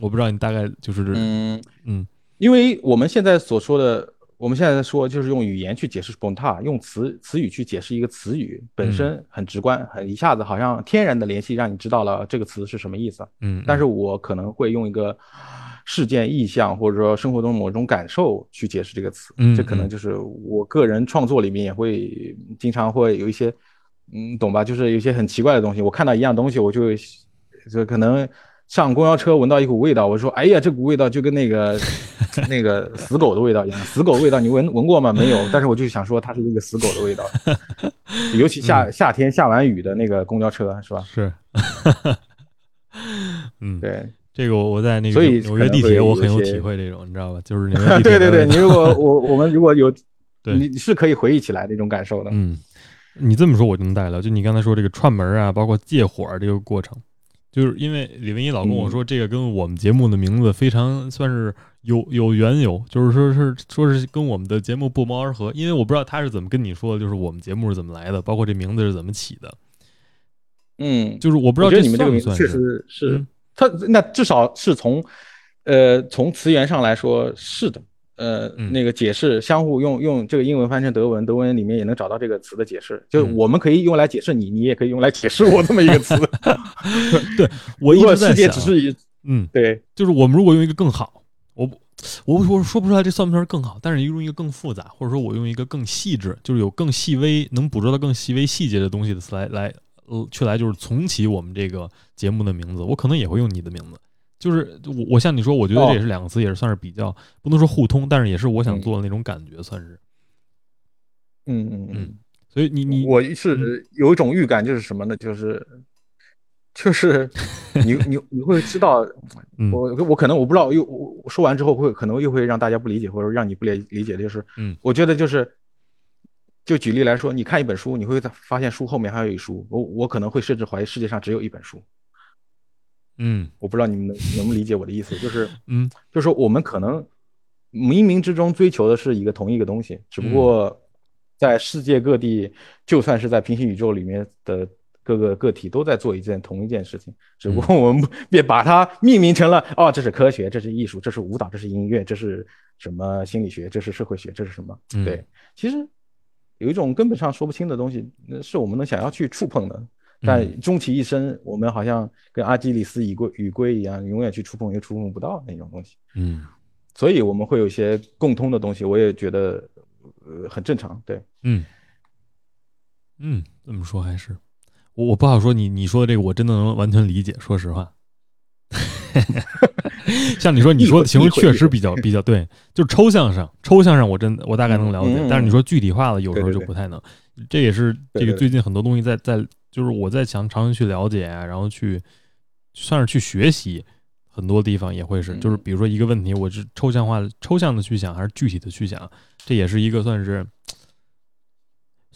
Speaker 2: 我不知道你大概就是
Speaker 1: 嗯
Speaker 2: 嗯
Speaker 1: 因为我们现在所说的，我们现在在说就是用语言去解释 sponta，用词词语去解释一个词语本身很直观，很一下子好像天然的联系，让你知道了这个词是什么意思。
Speaker 2: 嗯，
Speaker 1: 但是我可能会用一个事件意象或者说生活中某种感受去解释这个词，
Speaker 2: 嗯
Speaker 1: 这可能就是我个人创作里面也会经常会有一些，嗯，懂吧？就是有一些很奇怪的东西，我看到一样东西，我就就可能上公交车闻到一股味道，我说哎呀，这股味道就跟那个 那个死狗的味道一样，死狗味道你闻闻过吗？没有，但 是我就想说它是一个死狗的味道，尤其夏夏天下完雨的那个公交车是吧？
Speaker 2: 是，嗯，
Speaker 1: 对。
Speaker 2: 这个我我在那个纽约地铁，我很有体会这种，你知道吧？就是纽约地铁
Speaker 1: 对对对，你如果我我们如果有，
Speaker 2: 对
Speaker 1: 你是可以回忆起来那种感受的。
Speaker 2: 嗯，你这么说我就能带了。就你刚才说这个串门啊，包括借火儿这个过程，就是因为李文一老跟我说，这个跟我们节目的名字非常算是有有缘由，就是说是说是跟我们的节目不谋而合。因为我不知道他是怎么跟你说的，就是我们节目是怎么来的，包括这名字是怎么起的，
Speaker 1: 嗯，
Speaker 2: 就是我不知道
Speaker 1: 我觉得你们这个名字确实是
Speaker 2: 嗯，
Speaker 1: 它那至少是从，呃，从词源上来说是的。呃，
Speaker 2: 嗯
Speaker 1: 那个解释相互用用这个英文翻成德文，德文里面也能找到这个词的解释。就是
Speaker 2: 嗯
Speaker 1: 我们可以用来解释你，你也可以用来解释我这么一个词。
Speaker 2: 对我一直在想
Speaker 1: 只是一
Speaker 2: 嗯，
Speaker 1: 对，
Speaker 2: 就是我们如果用一个更好，我不，我我说不出来这算不算是更好，但是用一个更复杂，或者说我用一个更细致，就是有更细微能捕捉到更细微细节的东西的词来来呃去来就是重启我们这个节目的名字，我可能也会用你的名字。就是我我像你说，我觉得这也是两个词，也是算是比较不能说互通，但是也是我想做的那种感觉，算是。
Speaker 1: 嗯嗯
Speaker 2: 嗯所以你你
Speaker 1: 我是有一种预感，就是什么呢？就是就是你你你会知道，
Speaker 2: 嗯
Speaker 1: 我我可能我不知道，又我我说完之后会可能又会让大家不理解，或者让你不理理解的，就是
Speaker 2: 嗯
Speaker 1: 我觉得就是。就举例来说，你看一本书，你会发现书后面还有一书。我我可能会甚至怀疑世界上只有一本书。
Speaker 2: 嗯
Speaker 1: 我不知道你们能能不能理解我的意思，就是
Speaker 2: 嗯
Speaker 1: 就是说我们可能冥冥之中追求的是一个同一个东西，只不过在世界各地，就算是在平行宇宙里面的各个个体都在做一件同一件事情，只不过我们别把它命名成了哦，这是科学，这是艺术，这是舞蹈，这是音乐，这是什么心理学，这是社会学，这是什么？
Speaker 2: 嗯
Speaker 1: 对，其实有一种根本上说不清的东西，那是我们能想要去触碰的。
Speaker 2: 嗯。
Speaker 1: 但终其一生，我们好像跟阿基里斯羽龟与龟一样，永远去触碰又触碰不到那种东西。
Speaker 2: 嗯。
Speaker 1: 所以我们会有一些共通的东西，我也觉得呃很正常。对，
Speaker 2: 嗯。嗯，这么说还是。我我不好说你你说的这个我真的能完全理解，说实话。像你说，你说的形容确实比较比较对，就是抽象上，抽象上我真我大概能了解，
Speaker 1: 嗯嗯
Speaker 2: 但是你说具体化了，有时候就不太能。这也是这个最近很多东西在在，就是我在想尝试去了解啊，然后去算是去学习，很多地方也会是，
Speaker 1: 嗯
Speaker 2: 就是比如说一个问题，我是抽象化、抽象的去想，还是具体的去想，这也是一个算是。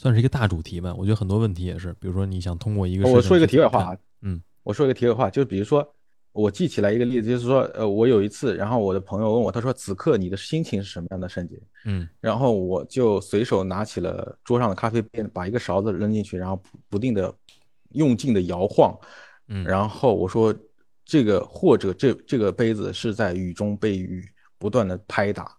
Speaker 2: 算是一个大主题吧，我觉得很多问题也是，比如说你想通过一个
Speaker 1: 我说一个题外话，啊，
Speaker 2: 嗯，
Speaker 1: 我说一个题外话，就是比如说我记起来一个例子，就是说，呃，我有一次，然后我的朋友问我，他说此刻你的心情是什么样的，圣杰？
Speaker 2: 嗯
Speaker 1: 然后我就随手拿起了桌上的咖啡杯，把一个勺子扔进去，然后不不定的用劲的摇晃，
Speaker 2: 嗯，
Speaker 1: 然后我说这个或者这这个杯子是在雨中被雨不断的拍打，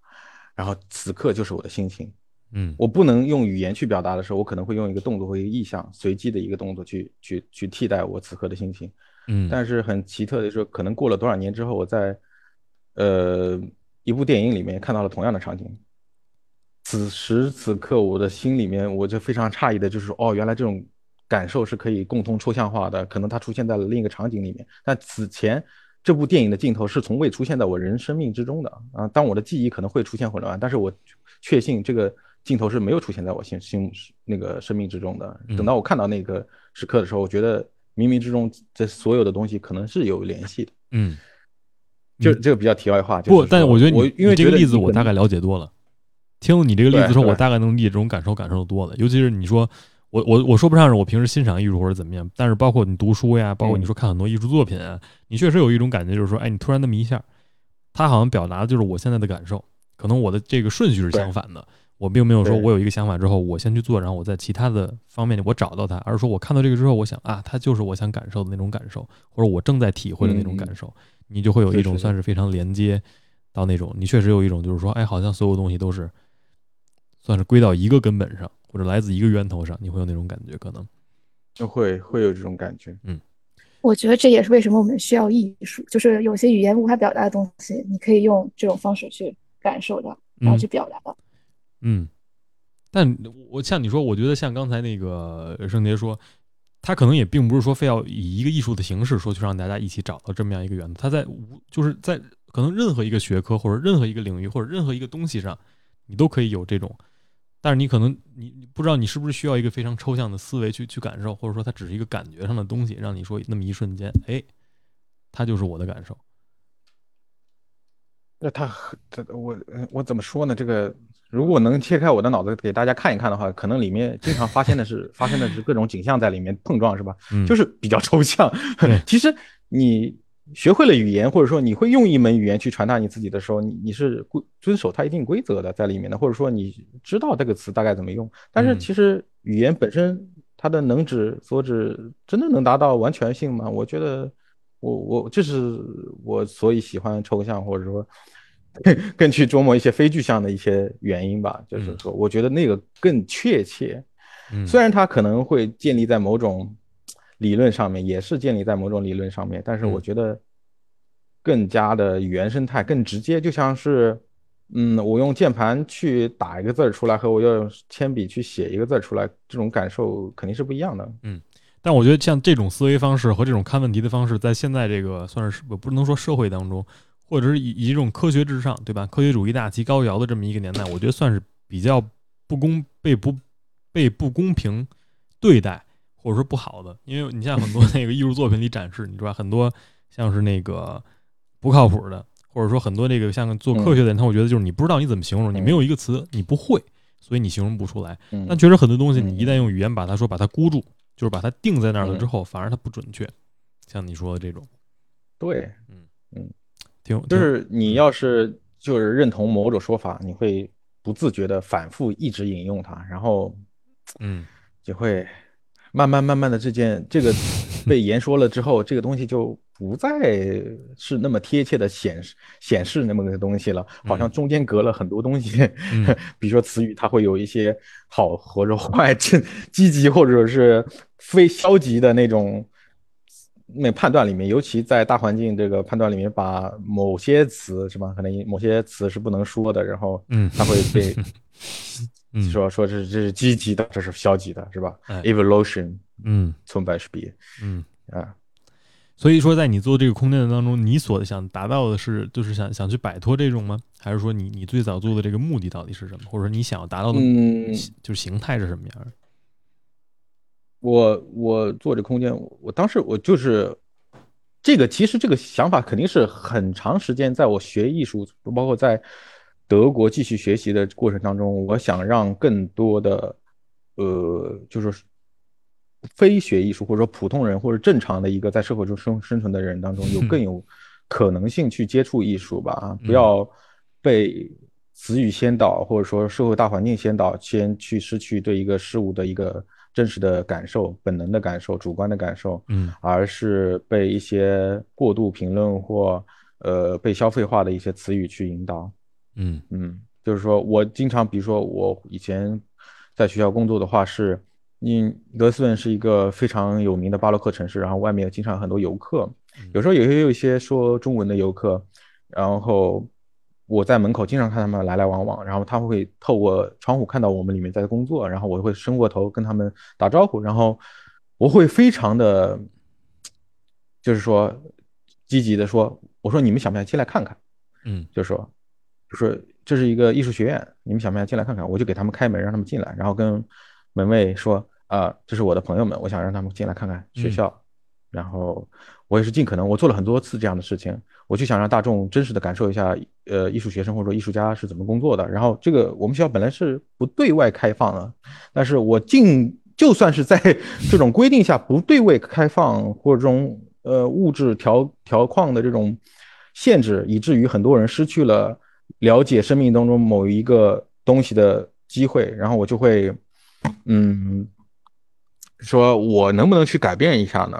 Speaker 1: 然后此刻就是我的心情。
Speaker 2: 嗯
Speaker 1: 我不能用语言去表达的时候，我可能会用一个动作或一个意象，随机的一个动作去去去替代我此刻的心情。
Speaker 2: 嗯，
Speaker 1: 但是很奇特的是，可能过了多少年之后，我在呃一部电影里面看到了同样的场景。此时此刻，我的心里面我就非常诧异的，就是哦，原来这种感受是可以共同抽象化的，可能它出现在了另一个场景里面，但此前这部电影的镜头是从未出现在我人生命之中的啊。当我的记忆可能会出现混乱，但是我确信这个镜头是没有出现在我心心那个生命之中的。等到我看到那个时刻的时候，我觉得冥冥之中这所有的东西可能是有联系的。
Speaker 2: 嗯，
Speaker 1: 就这个比较题外话。
Speaker 2: 不，但我觉得
Speaker 1: 我因为
Speaker 2: 这个例子我大概了解多了。听了你这个例子之后，我大概能理解这种感受，感受的多了。尤其是你说我我我说不上是我平时欣赏艺术或者怎么样，但是包括你读书呀，包括你说看很多艺术作品啊，你确实有一种感觉，就是说，哎，你突然那么一下，他好像表达的就是我现在的感受，可能我的这个顺序是相反的。我并没有说我有一个想法之后，我先去做，然后我在其他的方面我找到它，而是说我看到这个之后，我想啊，它就是我想感受的那种感受，或者我正在体会的那种感受，你就会有一种算是非常连接到那种，你确实有一种就是说，哎，好像所有东西都是算是归到一个根本上，或者来自一个源头上，你会有那种感觉，可能。
Speaker 1: 就会会有这种感觉。
Speaker 3: 嗯我觉得这也是为什么我们需要艺术，就是有些语言无法表达的东西，你可以用这种方式去感受到，然后去表达到。
Speaker 2: 嗯，但我像你说，我觉得像刚才那个圣杰说，他可能也并不是说非要以一个艺术的形式说去让大家一起找到这么样一个源头，他在无就是在可能任何一个学科或者任何一个领域或者任何一个东西上，你都可以有这种，但是你可能你你不知道你是不是需要一个非常抽象的思维去去感受，或者说它只是一个感觉上的东西，让你说那么一瞬间，哎，它就是我的感受。
Speaker 1: 那他这我我怎么说呢？这个如果能切开我的脑子给大家看一看的话，可能里面经常发现的是发生的是各种景象在里面碰撞，是吧？
Speaker 2: 嗯，
Speaker 1: 就是比较抽象。其实你学会了语言，或者说你会用一门语言去传达你自己的时候，你你是规遵守它一定规则的在里面的，或者说你知道这个词大概怎么用。但是
Speaker 2: 嗯
Speaker 1: 其实语言本身它的能指所指真的能达到完全性吗？我觉得我我这是我所以喜欢抽象，或者说更更去琢磨一些非具象的一些原因吧。就是说，我觉得那个更确切。
Speaker 2: 嗯
Speaker 1: 虽然它可能会建立在某种理论上面，也是建立在某种理论上面，但是我
Speaker 2: 嗯
Speaker 1: 觉得更加的原生态、更直接，就像是，嗯，我用键盘去打一个字儿出来，和我要用铅笔去写一个字儿出来，这种感受肯定是不一样的。
Speaker 2: 嗯但我觉得像这种思维方式和这种看问题的方式，在现在这个算是我不能说社会当中，或者是以以一种科学至上，对吧？科学主义大旗高摇的这么一个年代，我觉得算是比较不公被不被不公平对待，或者说不好的。因为你像很多那个艺术作品里展示，你知道吧很多像是那个不靠谱的，或者说很多这个像做科学的人，他会觉得就是你不知道你怎么形容，你没有一个词，你不会，所以你形容不出来。
Speaker 1: 嗯。
Speaker 2: 但确实很多东西，你一旦用语言把它说把它箍住，就是把它定在那儿了之
Speaker 1: 嗯
Speaker 2: 后，反而它不准确。像你说的这种，
Speaker 1: 对，嗯嗯。
Speaker 2: 挺
Speaker 1: 就是你要是就是认同某种说法，你会不自觉的反复一直引用它，然后
Speaker 2: 嗯。
Speaker 1: 就会慢慢慢慢的这件这个被言说了之后，这个东西就不再是那么贴切的显示显示那么个东西了，好像中间隔了很多东西。
Speaker 2: 嗯
Speaker 1: 比如说词语，它会有一些好或者坏、正积极或者是非消极的那种。那判断里面，尤其在大环境这个判断里面，把某些词是吧？可能某些词是不能说的，然后
Speaker 2: 嗯
Speaker 1: 它会被
Speaker 2: 嗯
Speaker 1: 说说这是这是积极的，这是消极的，是吧
Speaker 2: 哎
Speaker 1: ？Evolution
Speaker 2: 嗯
Speaker 1: 从白是 b
Speaker 2: 嗯。
Speaker 1: 啊，
Speaker 2: 所以说，在你做这个空间的当中，你所想达到的是，就是想想去摆脱这种吗？还是说你你最早做的这个目的到底是什么？或者说你想要达到的
Speaker 1: 嗯，
Speaker 2: 就是形态是什么样的？
Speaker 1: 我我做这空间，我当时我就是这个，其实这个想法肯定是很长时间，在我学艺术，包括在德国继续学习的过程当中，我想让更多的呃，就是非学艺术或者说普通人或者正常的一个在社会中生生存的人当中，有更有可能性去接触艺术吧，不要被词语先导，或者说社会大环境先导，先去失去对一个事物的一个真实的感受、本能的感受、主观的感受，
Speaker 2: 嗯
Speaker 1: 而是被一些过度评论或呃被消费化的一些词语去引导。
Speaker 2: 嗯。
Speaker 1: 嗯，就是说我经常，比如说我以前在学校工作的话是，因德斯顿是一个非常有名的巴洛克城市，然后外面经常有很多游客，有时候也会有一些说中文的游客，然后我在门口经常看他们来来往往，然后他们会透过窗户看到我们里面在工作，然后我会伸过头跟他们打招呼，然后我会非常的，就是说积极的说，我说你们想不想进来看看？
Speaker 2: 嗯，
Speaker 1: 就说，就说这是一个艺术学院，你们想不想进来看看？我就给他们开门，让他们进来，然后跟门卫说，啊，这是我的朋友们，我想让他们进来看看学校。然后我也是尽可能，我做了很多次这样的事情，我就想让大众真实的感受一下，呃，艺术学生或者说艺术家是怎么工作的。然后这个我们学校本来是不对外开放的，但是我尽就算是在 这种规定下不对外开放或者这种呃物质条条框的这种限制，以至于很多人失去了了解生命当中某一个东西的机会，然后我就会嗯说，我能不能去改变一下呢？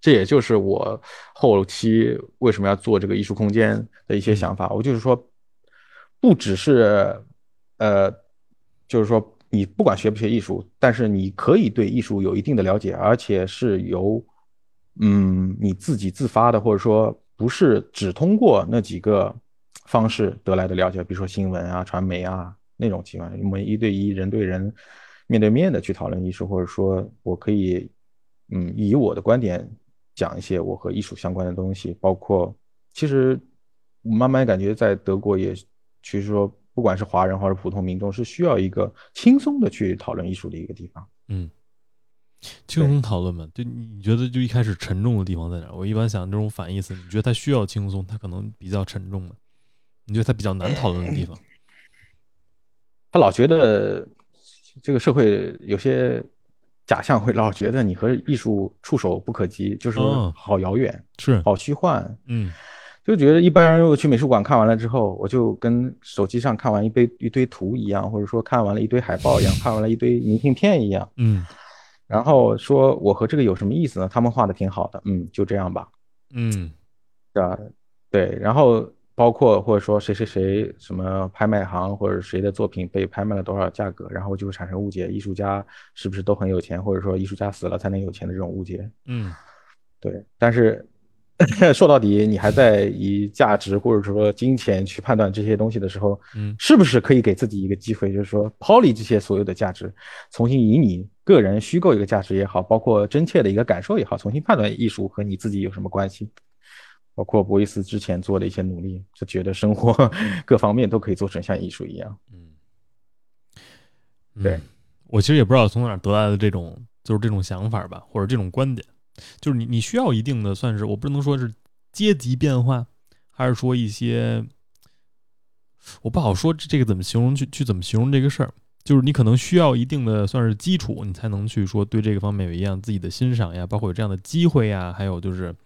Speaker 1: 这也就是我后期为什么要做这个艺术空间的一些想法。我就是说，不只是，呃，就是说你不管学不学艺术，但是你可以对艺术有一定的了解，而且是由，嗯，你自己自发的，或者说不是只通过那几个方式得来的了解，比如说新闻啊、传媒啊那种情况，我们一对一、人对人、面对面的去讨论艺术，或者说我可以，嗯，以我的观点。讲一些我和艺术相关的东西，包括其实我慢慢感觉在德国也，其实说不管是华人或者普通民众，是需要一个轻松的去讨论艺术的一个地方。
Speaker 2: 嗯，轻松讨论嘛，就你觉得就一开始沉重的地方在哪？我一般想这种反义词，你觉得它需要轻松，它可能比较沉重的，你觉得他比较难讨论的地方？
Speaker 1: 他老觉得这个社会有些。假象会老觉得你和艺术触手不可及，就是好遥远，
Speaker 2: 是
Speaker 1: 好虚幻，
Speaker 2: 嗯，
Speaker 1: 就觉得一般人如果去美术馆看完了之后，我就跟手机上看完一堆一堆图一样，或者说看完了一堆海报一样，看完了一堆明信片一样，
Speaker 2: 嗯，
Speaker 1: 然后说我和这个有什么意思呢？他们画的挺好的，嗯，就这样吧，
Speaker 2: 嗯，
Speaker 1: 是吧？对，然后。包括或者说谁谁谁什么拍卖行或者谁的作品被拍卖了多少价格，然后就会产生误解，艺术家是不是都很有钱，或者说艺术家死了才能有钱的这种误解。
Speaker 2: 嗯，
Speaker 1: 对。但是 说到底，你还在以价值或者说金钱去判断这些东西的时候，
Speaker 2: 嗯，
Speaker 1: 是不是可以给自己一个机会，就是说抛离这些所有的价值，重新以你个人虚构一个价值也好，包括真切的一个感受也好，重新判断艺术和你自己有什么关系？包括博伊斯之前做的一些努力，就觉得生活 各方面都可以做成像艺术一样。
Speaker 2: 嗯，
Speaker 1: 对
Speaker 2: 我其实也不知道从哪得来的这种，就是这种想法吧，或者这种观点，就是你你需要一定的算是，我不能说是阶级变化，还是说一些，我不好说这个怎么形容，去去怎么形容这个事儿，就是你可能需要一定的算是基础，你才能去说对这个方面有一样自己的欣赏呀，包括有这样的机会呀，还有就是。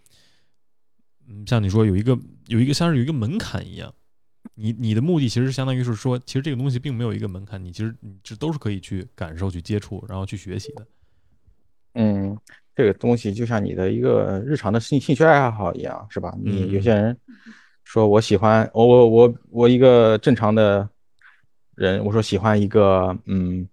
Speaker 2: 嗯，像你说有一个有一个像是有一个门槛一样，你你的目的其实相当于是说，其实这个东西并没有一个门槛，你其实你这都是可以去感受、去接触，然后去学习的。
Speaker 1: 嗯，这个东西就像你的一个日常的兴兴趣爱好一样，是吧？你有些人说我喜欢我我我我一个正常的人，我说喜欢一个嗯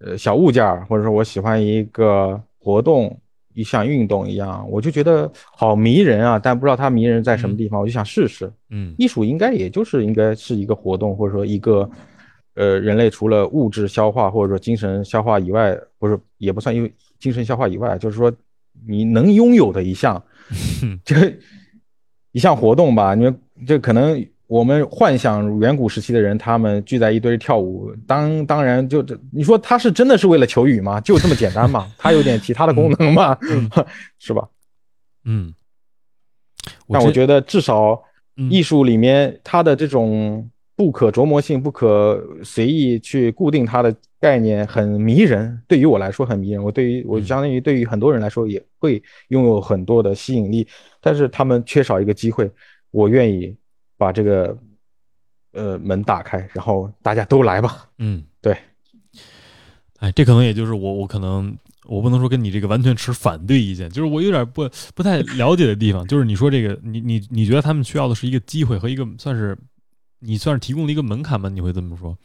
Speaker 1: 呃小物件，或者说我喜欢一个活动。一项运动一样，我就觉得好迷人啊！但不知道它迷人在什么地方，我就想试试。
Speaker 2: 嗯，
Speaker 1: 艺术应该也就是应该是一个活动，或者说一个，呃，人类除了物质消化或者说精神消化以外，不是也不算因为精神消化以外，就是说你能拥有的一项，这一项活动吧？你们这可能。我们幻想远古时期的人，他们聚在一堆跳舞，当当然就这，你说他是真的是为了求雨吗？就这么简单吗？他有点其他的功能吗？是吧？
Speaker 2: 嗯。
Speaker 1: 但我觉得至少艺术里面它的这种不可琢磨性、不可随意去固定它的概念很迷人。对于我来说很迷人，我对于我相当于对于很多人来说也会拥有很多的吸引力。但是他们缺少一个机会，我愿意。把这个呃门打开，然后大家都来吧。
Speaker 2: 嗯，
Speaker 1: 对。
Speaker 2: 哎，这可能也就是我，我可能我不能说跟你这个完全持反对意见，就是我有点不不太了解的地方，就是你说这个，你你你觉得他们需要的是一个机会和一个算是你算是提供了一个门槛吗？你会这么说？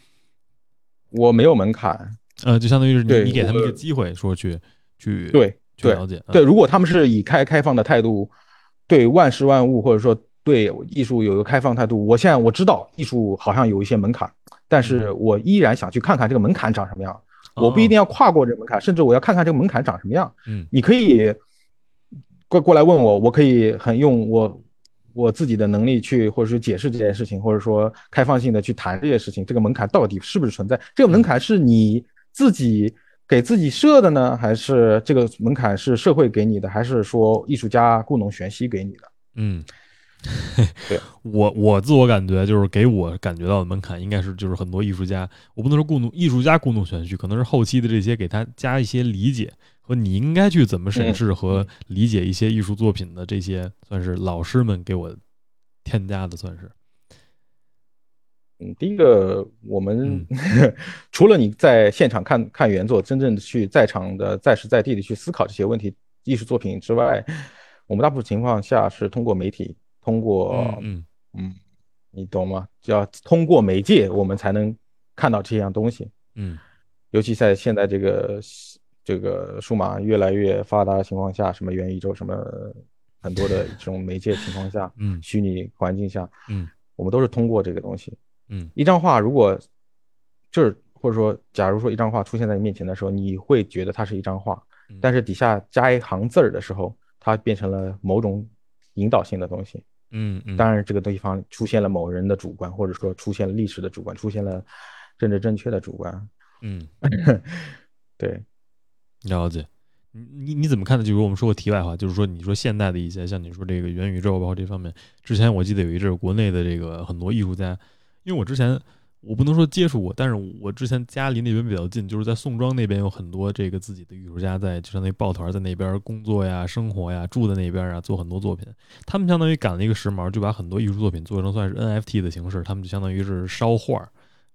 Speaker 1: 我没有门槛，
Speaker 2: 呃，就相当于是你你给他们一个机会，说去去
Speaker 1: 对
Speaker 2: 去了解。
Speaker 1: 对，如果他们是以开开放的态度对万事万物，或者说。对艺术有一个开放态度。我现在我知道艺术好像有一些门槛，但是我依然想去看看这个门槛长什么样。我不一定要跨过这个门槛，甚至我要看看这个门槛长什么样。
Speaker 2: 嗯
Speaker 1: 你可以过过来问我，我可以很用我我自己的能力去，或者是解释这件事情，或者说开放性的去谈这件事情。这个门槛到底是不是存在？这个门槛是你自己给自己设的呢，还是这个门槛是社会给你的，还是说艺术家故弄玄虚给你的？
Speaker 2: 嗯，
Speaker 1: 对。
Speaker 2: 我我自我感觉就是给我感觉到的门槛应该是就是很多艺术家，我不能说故弄艺术家故弄玄虚，可能是后期的这些给他加一些理解和你应该去怎么审视和理解一些艺术作品的这些，算是老师们给我添加的，算是。
Speaker 1: 嗯，第一个，我们、
Speaker 2: 嗯。
Speaker 1: 除了你在现场看看原作，真正的去在场的在时在地的去思考这些问题、艺术作品之外，我们大部分情况下是通过媒体，通过
Speaker 2: 嗯
Speaker 1: 嗯，你懂吗？就要通过媒介，我们才能看到这样东西。
Speaker 2: 嗯
Speaker 1: 尤其在现在这个这个数码越来越发达的情况下，什么元宇宙，什么很多的这种媒介情况下，
Speaker 2: 嗯
Speaker 1: 虚拟环境下，
Speaker 2: 嗯
Speaker 1: 我们都是通过这个东西。
Speaker 2: 嗯
Speaker 1: 一张画如果就是或者说，假如说一张画出现在你面前的时候，你会觉得它是一张画
Speaker 2: 嗯，
Speaker 1: 但是底下加一行字儿的时候，它变成了某种引导性的东西。
Speaker 2: 嗯嗯，
Speaker 1: 当然，这个地方出现了某人的主观，或者说出现了历史的主观，出现了政治正确的主观。
Speaker 2: 嗯
Speaker 1: 对，
Speaker 2: 了解。你你你怎么看呢？就是我们说过题外话，就是说你说现代的一些像你说这个元宇宙，包括这方面，之前我记得有一阵国内的这个很多艺术家，因为我之前我不能说接触过，但是我之前家离那边比较近，就是在宋庄那边有很多这个自己的艺术家在，就相当于抱团在那边工作呀、生活呀、住在那边啊，做很多作品。他们相当于赶了一个时髦，就把很多艺术作品做成算是 NFT 的形式，他们就相当于是烧画，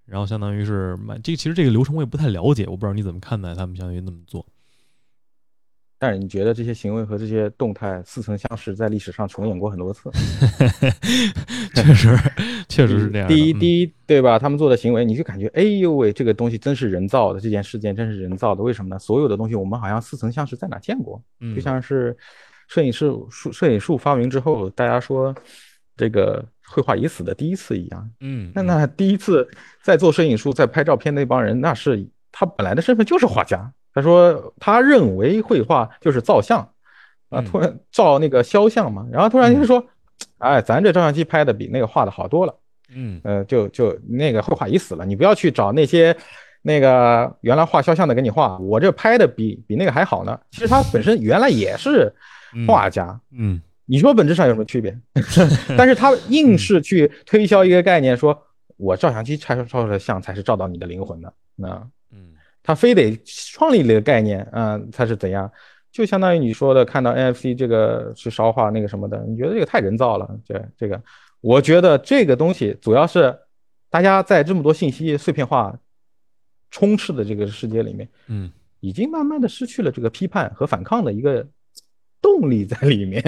Speaker 2: 然后相当于是卖。这其实这个流程我也不太了解，我不知道你怎么看待他们相当于那么做。
Speaker 1: 但是你觉得这些行为和这些动态似曾相识，在历史上重演过很多次？
Speaker 2: 确实，确实是这样。
Speaker 1: 第一，
Speaker 2: 嗯
Speaker 1: 第一，对吧？他们做的行为，你就感觉，哎呦喂，这个东西真是人造的，这件事件真是人造的。为什么呢？所有的东西我们好像似曾相识，在哪见过？
Speaker 2: 嗯
Speaker 1: 就像是摄影术术摄影术发明之后，大家说这个绘画已死的第一次一样。
Speaker 2: 嗯，
Speaker 1: 那那第一次在做摄影术、在拍照片那帮人，那是他本来的身份就是画家。他说他认为绘画就是造像啊，
Speaker 2: 嗯
Speaker 1: 突然照那个肖像嘛，然后突然就说，哎，咱这照相机拍的比那个画的好多了。
Speaker 2: 嗯
Speaker 1: 呃，就就那个绘画已死了，你不要去找那些那个原来画肖像的给你画，我这拍的比比那个还好呢。其实他本身原来也是
Speaker 2: 嗯
Speaker 1: 画家，
Speaker 2: 嗯
Speaker 1: 你说本质上有什么区别？但是他硬是去推销一个概念，说我照相机拍照出来的像才是照到你的灵魂的。那
Speaker 2: 嗯
Speaker 1: 他非得创立了一个概念，嗯、他是怎样？就相当于你说的，看到 NFC 这个去烧化那个什么的，你觉得这个太人造了？这这个，我觉得这个东西主要是大家在这么多信息碎片化充斥的这个世界里面，
Speaker 2: 嗯
Speaker 1: 已经慢慢的失去了这个批判和反抗的一个动力在里面。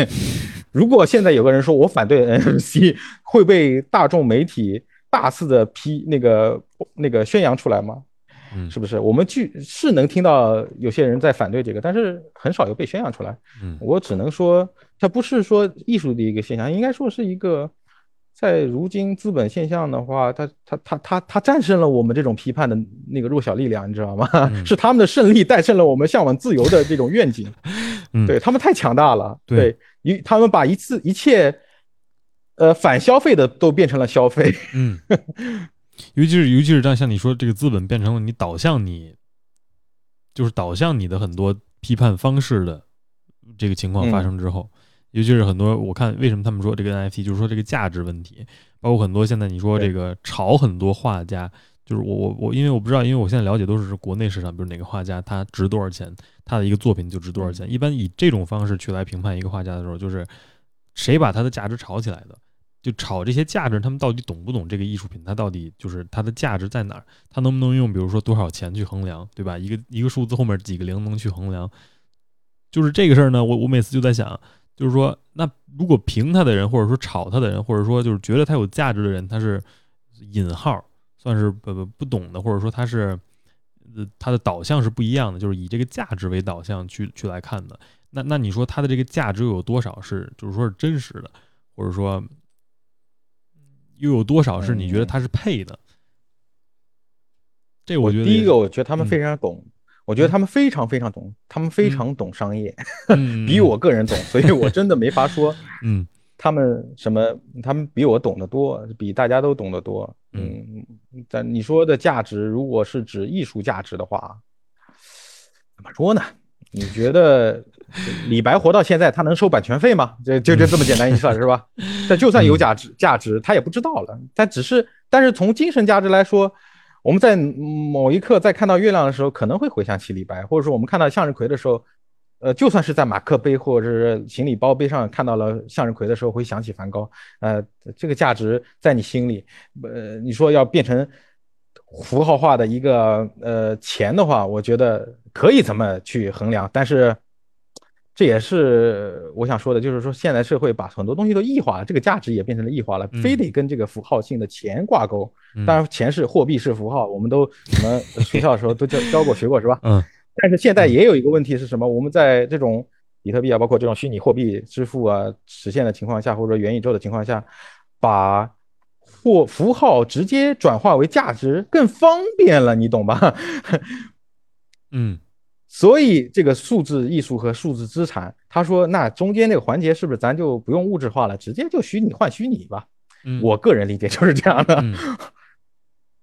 Speaker 1: 如果现在有个人说我反对 NFC，会被大众媒体大肆的批那个那个宣扬出来吗？
Speaker 2: 嗯
Speaker 1: 是不是？我们去是能听到有些人在反对这个，但是很少有被宣扬出来。
Speaker 2: 嗯
Speaker 1: 我只能说，它不是说艺术的一个现象，应该说是一个在如今资本现象的话，它它它它它战胜了我们这种批判的那个弱小力量，你知道吗？
Speaker 2: 嗯
Speaker 1: 是他们的胜利战胜了我们向往自由的这种愿景。
Speaker 2: 嗯，
Speaker 1: 对他们太强大了，
Speaker 2: 对
Speaker 1: 对，一他们把一次一切，呃，反消费的都变成了消费。
Speaker 2: 嗯，尤其是尤其是像像你说这个资本变成了你导向你，就是导向你的很多批判方式的这个情况发生之后，尤其是很多我看为什么他们说这个 NFT 就是说这个价值问题，包括很多现在你说这个炒很多画家，就是我我我因为我不知道，因为我现在了解都是国内市场，比如哪个画家他值多少钱，他的一个作品就值多少钱。一般以这种方式去来评判一个画家的时候，就是谁把他的价值炒起来的。就炒这些价值，他们到底懂不懂这个艺术品？它到底就是它的价值在哪儿？它能不能用比如说多少钱去衡量，对吧？一个一个数字后面几个零能去衡量？就是这个事儿呢，我我每次就在想，就是说，那如果评它的人，或者说炒它的人，或者说就是觉得它有价值的人，他是引号算是不不不懂的，或者说他是呃他的导向是不一样的，就是以这个价值为导向去去来看的。那那你说它的这个价值有多少是就是说是真实的，或者说又有多少是你觉得他是配的？这我觉得
Speaker 1: 第一个，我觉得他们
Speaker 2: 嗯
Speaker 1: 非常懂，我觉得他们非常非常懂，他们非常懂商业，
Speaker 2: 嗯
Speaker 1: 比我个人懂，所以我真的没法说
Speaker 2: 嗯
Speaker 1: 他们什么，他们比我懂得多，比大家都懂得多。
Speaker 2: 嗯
Speaker 1: 嗯，但你说的价值，如果是指艺术价值的话，怎么说呢？你觉得李白活到现在，他能收版权费吗？这就就这么简单一事儿，是吧？但就算有价值，价值他也不知道了。但只是，但是从精神价值来说，我们在某一刻在看到月亮的时候，可能会回想起李白，或者说我们看到向日葵的时候，呃，就算是在马克杯或者是行李包杯上看到了向日葵的时候，会想起梵高。呃，这个价值在你心里，呃，你说要变成符号化的一个呃钱的话，我觉得可以这么去衡量，但是。这也是我想说的，就是说现代社会把很多东西都异化了，这个价值也变成了异化了，
Speaker 2: 嗯
Speaker 1: 非得跟这个符号性的钱挂钩。
Speaker 2: 嗯
Speaker 1: 当然，钱是货币是符号，我们都什么 学校的时候都教教过学过是吧？
Speaker 2: 嗯
Speaker 1: 但是现在也有一个问题是什么？我们在这种比特币啊，包括这种虚拟货币支付啊实现的情况下，或者说元宇宙的情况下，把货符号直接转化为价值更方便了，你懂吧？
Speaker 2: 嗯
Speaker 1: 所以这个数字艺术和数字资产，他说那中间那个环节是不是咱就不用物质化了，直接就虚拟换虚拟吧？
Speaker 2: 嗯，
Speaker 1: 我个人理解就是这样的。
Speaker 2: 嗯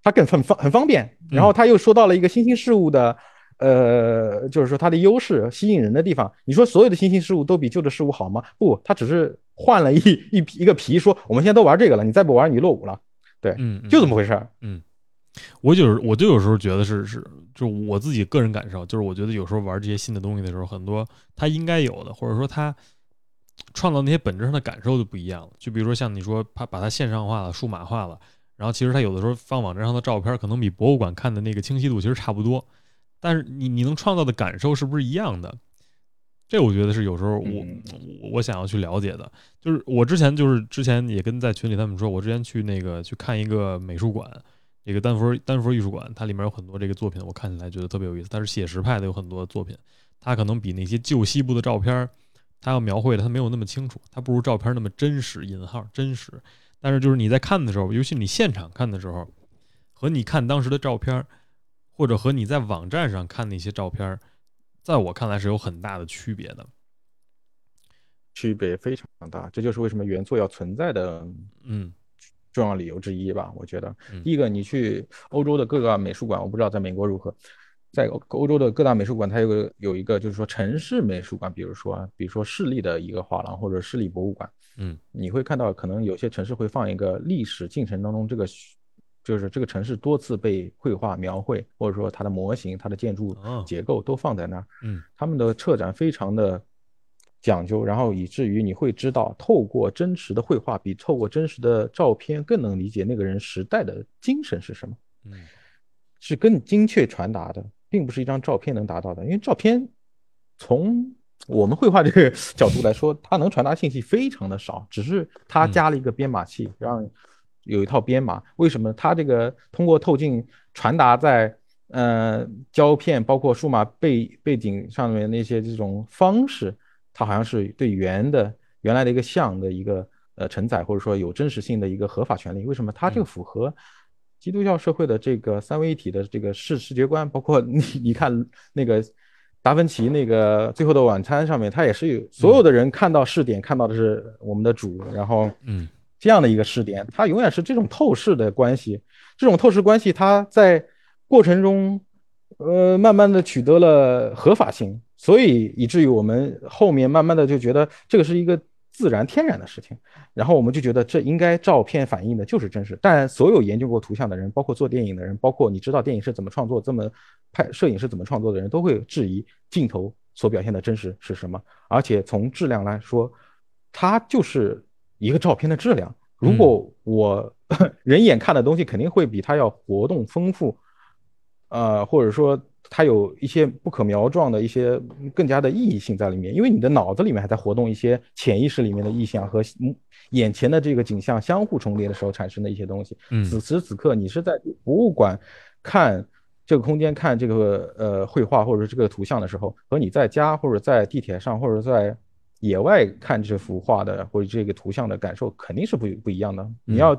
Speaker 1: 它更很方很方便。然后他又说到了一个新兴事物的，呃，就是说它的优势、吸引人的地方。你说所有的新兴事物都比旧的事物好吗？不，它只是换了一一一个皮，说我们现在都玩这个了，你再不玩你落伍了，
Speaker 2: 嗯，
Speaker 1: 就这么回事儿。
Speaker 2: 我就是我就有时候觉得是是，就是我自己个人感受，就是我觉得有时候玩这些新的东西的时候，很多它应该有的，或者说它创造那些本质上的感受就不一样了。就比如说像你说它把它线上化了、数码化了，然后其实它有的时候放网站上的照片，可能比博物馆看的那个清晰度其实差不多，但是你你能创造的感受是不是一样的？这我觉得是有时候我
Speaker 1: 嗯
Speaker 2: 我我想要去了解的，就是我之前就是之前也跟在群里他们说，我之前去那个去看一个美术馆，这个丹佛丹佛艺术馆，它里面有很多这个作品，我看起来觉得特别有意思。它是写实派的，有很多作品，它可能比那些旧西部的照片，它要描绘的它没有那么清楚，它不如照片那么真实（引号真实）。但是就是你在看的时候，尤其你现场看的时候，和你看当时的照片，或者和你在网站上看那些照片，在我看来是有很大的区别的。
Speaker 1: 区别非常大，这就是为什么原作要存在的
Speaker 2: 嗯
Speaker 1: 重要理由之一吧。我觉得
Speaker 2: 嗯，
Speaker 1: 第一个，你去欧洲的各个美术馆，我不知道在美国如何，在欧欧洲的各大美术馆，它有个有一个就是说城市美术馆，比如说啊比如说市立的一个画廊或者市立博物馆，
Speaker 2: 嗯
Speaker 1: 你会看到可能有些城市会放一个历史进程当中这个。就是这个城市多次被绘画描绘，或者说它的模型、它的建筑
Speaker 2: 哦
Speaker 1: 结构都放在那儿。
Speaker 2: 嗯
Speaker 1: 他们的策展非常的讲究，然后以至于你会知道，透过真实的绘画比透过真实的照片更能理解那个人时代的精神是什么，
Speaker 2: 嗯
Speaker 1: 是更精确传达的，并不是一张照片能达到的。因为照片从我们绘画这个 角度来说，它能传达信息非常的少，只是它加了一个编码器，让有一套编码。为什么它这个通过透镜传达在呃胶片包括数码背背景上面那些这种方式，它好像是对原的原来的一个像的一个呃承载，或者说有真实性的一个合法权利。为什么它这个符合基督教社会的这个三位一体的这个视视觉观？包括你你看那个达芬奇那个《最后的晚餐》上面，它也是有所有的人看到视点看到的是我们的主，然后
Speaker 2: 嗯
Speaker 1: 这样的一个视点，它永远是这种透视的关系。这种透视关系，它在过程中，呃，慢慢的取得了合法性，所以以至于我们后面慢慢的就觉得这个是一个自然天然的事情，然后我们就觉得这应该照片反映的就是真实。但所有研究过图像的人，包括做电影的人，包括你知道电影是怎么创作、这么拍摄影是怎么创作的人，都会质疑镜头所表现的真实是什么。而且从质量来说，它就是一个照片的质量。如果我 人眼看的东西肯定会比它要活动丰富，呃，或者说它有一些不可描状的一些更加的意义性在里面，因为你的脑子里面还在活动一些潜意识里面的意象和嗯眼前的这个景象相互重叠的时候产生的一些东西。
Speaker 2: 嗯
Speaker 1: 此时此刻，你是在博物馆看这个空间、看这个呃绘画或者这个图像的时候，和你在家或者在地铁上或者在野外看这幅画的或者这个图像的感受肯定是不不一样的。你要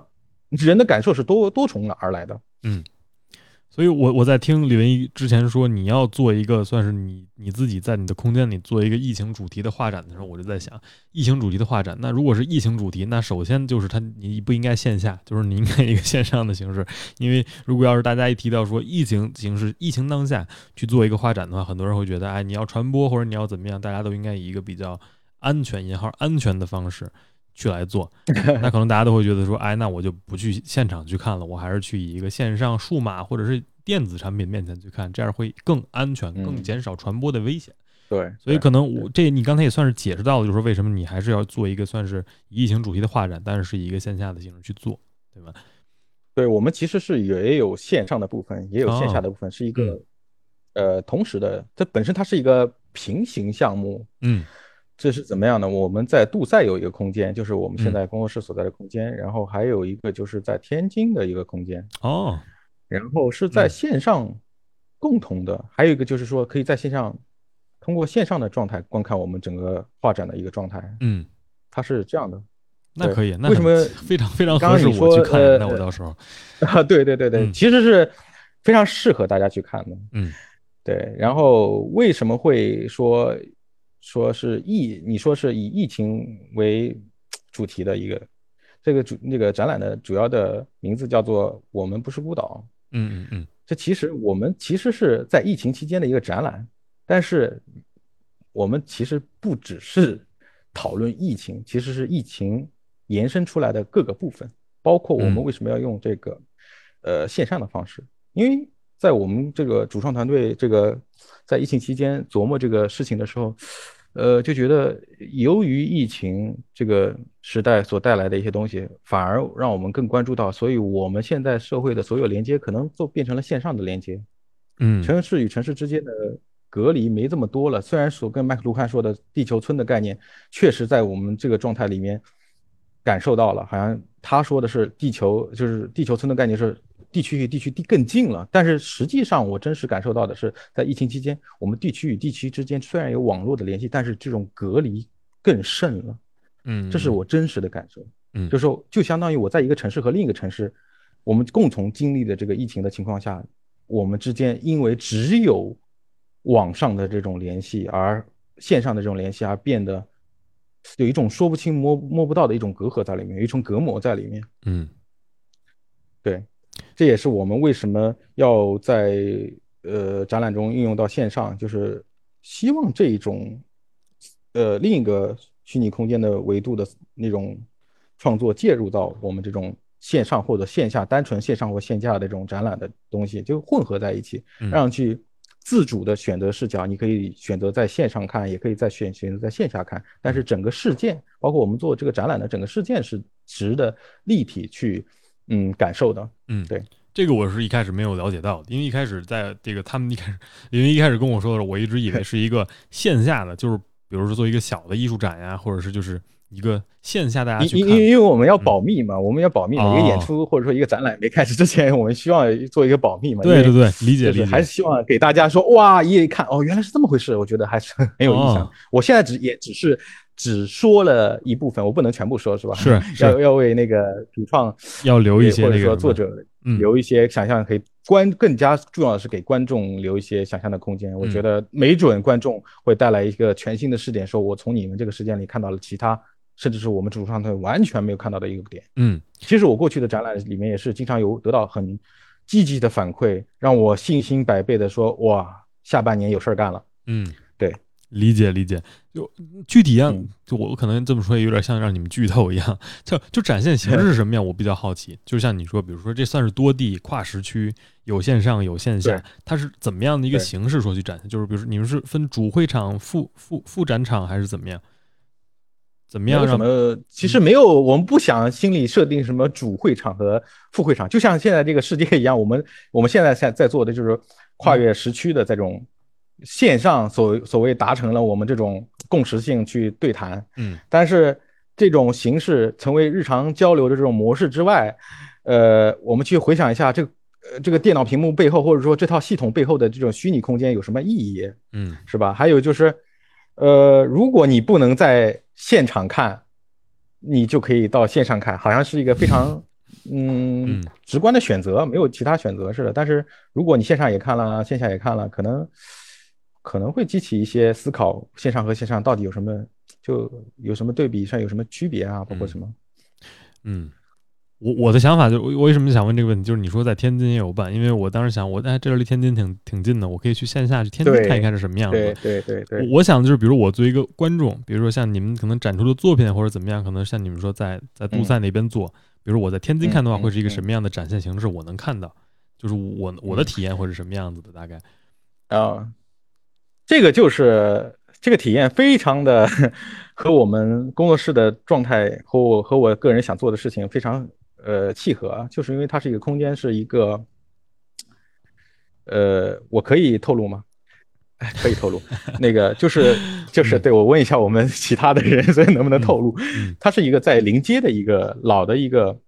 Speaker 1: 人的感受是多多重而来的。
Speaker 2: 嗯，所以我我在听李文一之前说你要做一个算是你你自己在你的空间里做一个疫情主题的画展的时候，我就在想，疫情主题的画展，那如果是疫情主题，那首先就是它你不应该线下，就是你应该一个线上的形式，因为如果要是大家一提到说疫情形式，疫情当下去做一个画展的话，很多人会觉得，哎，你要传播或者你要怎么样，大家都应该以一个比较安全（引号安全）的方式。去来做，那可能大家都会觉得说，哎，那我就不去现场去看了，我还是去以一个线上数码或者是电子产品面前去看，这样会更安全，更减少传播的危险。
Speaker 1: 对，
Speaker 2: 所以可能我这你刚才也算是解释到了，就是说为什么你还是要做一个算是以疫情主题的画展，但是是以一个线下的形式去做，对吧？
Speaker 1: 对我们其实是也有线上的部分，也有线下的部分，是一个呃同时的，这本身它是一个平行项目，
Speaker 2: 嗯。
Speaker 1: 这是怎么样呢？我们在杜塞有一个空间，就是我们现在工作室所在的空间，然后还有一个就是在天津的一个空间
Speaker 2: 哦，
Speaker 1: 然后是在线上共同的，还有一个就是说可以在线上通过线上的状态观看我们整个画展的一个状态。
Speaker 2: 嗯，
Speaker 1: 它是这样的，
Speaker 2: 那可以，那
Speaker 1: 为什么
Speaker 2: 非常非常合适我去看？那我到时候
Speaker 1: 啊，对对对对，其实是非常适合大家去看的。
Speaker 2: 嗯，
Speaker 1: 对，然后为什么会说？说是疫，你说是以疫情为主题的一个，这个主那个展览的主要的名字叫做“我们不是孤岛”。
Speaker 2: 嗯嗯嗯，
Speaker 1: 这其实我们其实是在疫情期间的一个展览，但是我们其实不只是讨论疫情，其实是疫情延伸出来的各个部分，包括我们为什么要用这个呃线上的方式，因为在我们这个主创团队这个。在疫情期间琢磨这个事情的时候，呃，就觉得由于疫情这个时代所带来的一些东西，反而让我们更关注到，所以我们现在社会的所有连接可能都变成了线上的连接。
Speaker 2: 嗯，
Speaker 1: 城市与城市之间的隔离没这么多了。虽然说跟麦克卢汉说的地球村的概念，确实在我们这个状态里面感受到了，好像他说的是地球，就是地球村的概念是。地区与地区地更近了，但是实际上我真实感受到的是，在疫情期间，我们地区与地区之间虽然有网络的联系，但是这种隔离更甚了。
Speaker 2: 嗯，
Speaker 1: 这是我真实的感受。
Speaker 2: 嗯，
Speaker 1: 就是说，就相当于我在一个城市和另一个城市，我们共同经历的这个疫情的情况下，我们之间因为只有网上的这种联系，而线上的这种联系而变得有一种说不清摸摸不到的一种隔阂在里面，有一种隔膜在里面。
Speaker 2: 嗯，
Speaker 1: 对。这也是我们为什么要在呃展览中运用到线上，就是希望这一种呃另一个虚拟空间的维度的那种创作介入到我们这种线上或者线下单纯线上或线下的这种展览的东西，就混合在一起，让去自主的选择视角，你可以选择在线上看，也可以在选选择在线下看，但是整个事件，包括我们做这个展览的整个事件是值得立体去。嗯，感受的，
Speaker 2: 嗯，
Speaker 1: 对，
Speaker 2: 这个我是一开始没有了解到，因为一开始在这个他们一开始，因为一开始跟我说的时候，我一直以为是一个线下的，就是比如说做一个小的艺术展呀，或者是就是一个线下大家去
Speaker 1: 看，因因为我们要保密嘛，我们要保密，一个演出或者说一个展览没开始之前，我们希望做一个保密嘛，
Speaker 2: 对对对，理解理解，
Speaker 1: 还是希望给大家说，哇，一看哦，原来是这么回事，我觉得还是很有印象。我现在只也只是。只说了一部分，我不能全部说，是吧？
Speaker 2: 是，
Speaker 1: 要要为那个主创
Speaker 2: 要留一些，
Speaker 1: 或者说作者留一些想象，可以观更加重要的是给观众留一些想象的空间。我觉得没准观众会带来一个全新的视点，说我从你们这个时间里看到了其他，甚至是我们主创团队完全没有看到的一个点。
Speaker 2: 嗯，
Speaker 1: 其实我过去的展览里面也是经常有得到很积极的反馈，让我信心百倍的说，哇，下半年有事儿干了。
Speaker 2: 嗯，
Speaker 1: 对。
Speaker 2: 理解理解，就具体样，就我可能这么说也有点像让你们剧透一样，就就展现形式是什么样，我比较好奇。就像你说，比如说这算是多地跨时区，有线上有线下，它是怎么样的一个形式说去展现？就是比如说你们是分主会场、副副副展场还是怎么样？怎么样？
Speaker 1: 什么？其实没有，我们不想心里设定什么主会场和副会场，就像现在这个世界一样，我们我们现在在在做的就是跨越时区的这种。线上所所谓达成了我们这种共识性去对谈，
Speaker 2: 嗯，
Speaker 1: 但是这种形式成为日常交流的这种模式之外，呃，我们去回想一下这呃这个电脑屏幕背后或者说这套系统背后的这种虚拟空间有什么意义？
Speaker 2: 嗯，
Speaker 1: 是吧？还有就是，呃，如果你不能在现场看，你就可以到线上看，好像是一个非常 嗯直观的选择，没有其他选择似的。但是如果你线上也看了，线下也看了，可能可能会激起一些思考，线上和线上到底有什么，就有什么对比上有什么区别啊，包括什么？
Speaker 2: 嗯。我我的想法就是，我为什么想问这个问题？就是你说在天津也有办，因为我当时想，我哎，这离天津挺挺近的，我可以去线下去天津看一看是什么样子。
Speaker 1: 对对对对。
Speaker 2: 我想的就是，比如我作为一个观众，比如说像你们可能展出的作品或者怎么样，可能像你们说在在杜塞那边做，比如我在天津看的话，会是一个什么样的展现形式？我能看到，就是我我的体验会是什么样子的？大概
Speaker 1: 啊，这个就是这个体验非常的 和我们工作室的状态和我和我个人想做的事情非常。呃，契合就是因为它是一个空间，是一个，呃，我可以透露吗？哎，可以透露，那个就是 就是对我问一下我们其他的人，所以能不能透露？它是一个在临街的一个老的一个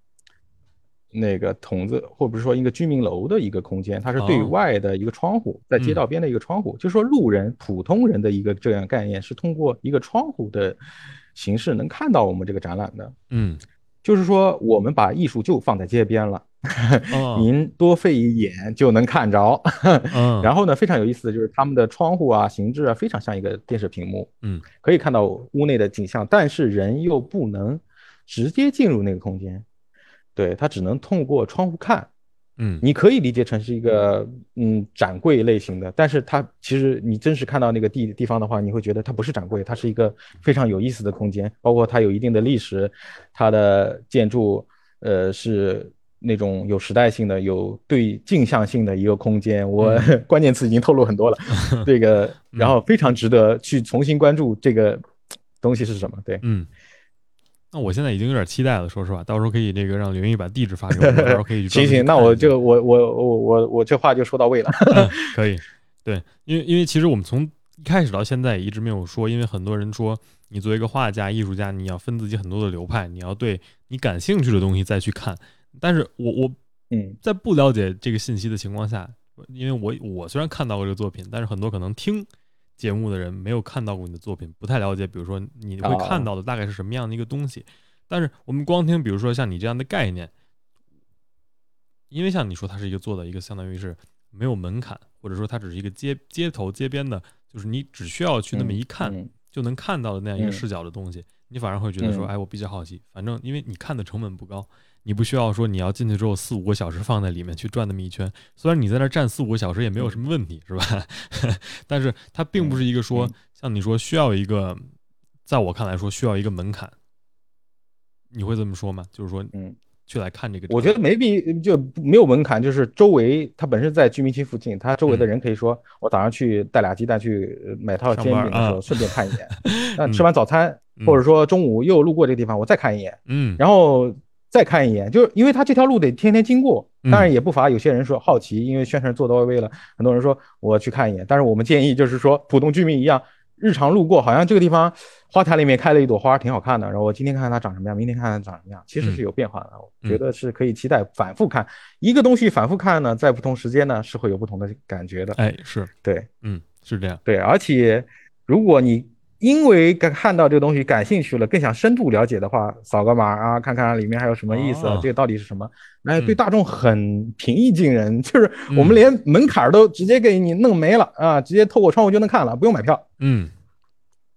Speaker 1: 那个筒子，或者是说一个居民楼的一个空间，它是对外的一个窗户，在街道边的一个窗户，就是说路人普通人的一个这样概念，是通过一个窗户的形式能看到我们这个展览的。
Speaker 2: 嗯。
Speaker 1: 就是说，我们把艺术就放在街边了，您多费一眼就能看着。然后呢，非常有意思的就是他们的窗户啊、形制啊，非常像一个电视屏幕，
Speaker 2: 嗯，
Speaker 1: 可以看到屋内的景象，但是人又不能直接进入那个空间，对它只能通过窗户看。
Speaker 2: 嗯，
Speaker 1: 你可以理解成是一个嗯展柜类型的，但是它其实你真实看到那个地地方的话，你会觉得它不是展柜，它是一个非常有意思的空间，包括它有一定的历史，它的建筑呃是那种有时代性的、有对镜像性的一个空间。我 关键词已经透露很多了，这个 然后非常值得去重新关注这个东西是什么？对，
Speaker 2: 嗯。那我现在已经有点期待了，说实话，到时候可以这个让刘毅把地址发给我，到时候可以去。
Speaker 1: 行行，那我就我我我我我这话就说到位了。
Speaker 2: 可以，对，因为因为其实我们从一开始到现在也一直没有说，因为很多人说你作为一个画家、艺术家，你要分自己很多的流派，你要对你感兴趣的东西再去看。但是我我
Speaker 1: 嗯，
Speaker 2: 在不了解这个信息的情况下，因为我我虽然看到过这个作品，但是很多可能听。节目的人没有看到过你的作品，不太了解。比如说，你会看到的大概是什么样的一个东西？但是我们光听，比如说像你这样的概念，因为像你说，它是一个做的一个相当于是没有门槛，或者说它只是一个街街头街边的，就是你只需要去那么一看就能看到的那样一个视角的东西，你反而会觉得说，哎，我比较好奇。反正因为你看的成本不高。你不需要说你要进去之后四五个小时放在里面去转那么一圈，虽然你在那站四五个小时也没有什么问题，是吧？但是它并不是一个说像你说需要一个，在我看来说需要一个门槛，你会这么说吗？就是说，
Speaker 1: 嗯，
Speaker 2: 去来看这个，
Speaker 1: 我觉得没必就没有门槛，就是周围它本身在居民区附近，它周围的人可以说我早上去带俩鸡蛋去买套煎饼的时候顺便看一眼，那吃完早餐或者说中午又路过这个地方，我再看一眼，
Speaker 2: 嗯，
Speaker 1: 然后。再看一眼，就是因为他这条路得天天经过，当然也不乏有些人说好奇，因为宣传做到位了，很多人说我去看一眼。但是我们建议就是说，普通居民一样，日常路过，好像这个地方花坛里面开了一朵花，挺好看的。然后我今天看看它长什么样，明天看看长什么样，其实是有变化的。我觉得是可以期待反复看一个东西，反复看呢，在不同时间呢是会有不同的感觉的。
Speaker 2: 哎，是
Speaker 1: 对，
Speaker 2: 嗯，是这样。
Speaker 1: 对，而且如果你。因为看到这个东西感兴趣了，更想深度了解的话，扫个码啊，看看里面还有什么意思，这个到底是什么？哎，对大众很平易近人，就是我们连门槛都直接给你弄没了啊，直接透过窗户就能看了，不用买票。
Speaker 2: 嗯，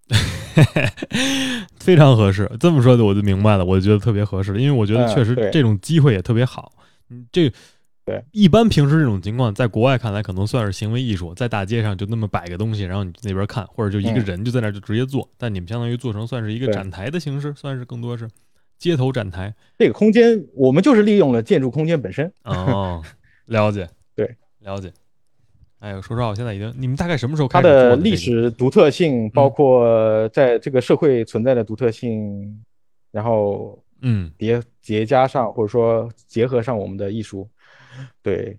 Speaker 2: 非常合适。这么说的我就明白了，我觉得特别合适，因为我觉得确实这种机会也特别好。嗯，这。
Speaker 1: 对，
Speaker 2: 一般平时这种情况，在国外看来可能算是行为艺术，在大街上就那么摆个东西，然后你那边看，或者就一个人就在那就直接做。但你们相当于做成算是一个展台的形式，算是更多是街头展台。
Speaker 1: 这个空间我们就是利用了建筑空间本身。
Speaker 2: 哦，了解，
Speaker 1: 对，
Speaker 2: 了解。哎呦，说实话，我现在已经，你们大概什么时候
Speaker 1: 开始？它的历史独特性，包括在这个社会存在的独特性，然后
Speaker 2: 嗯
Speaker 1: 叠叠加上或者说结合上我们的艺术。对，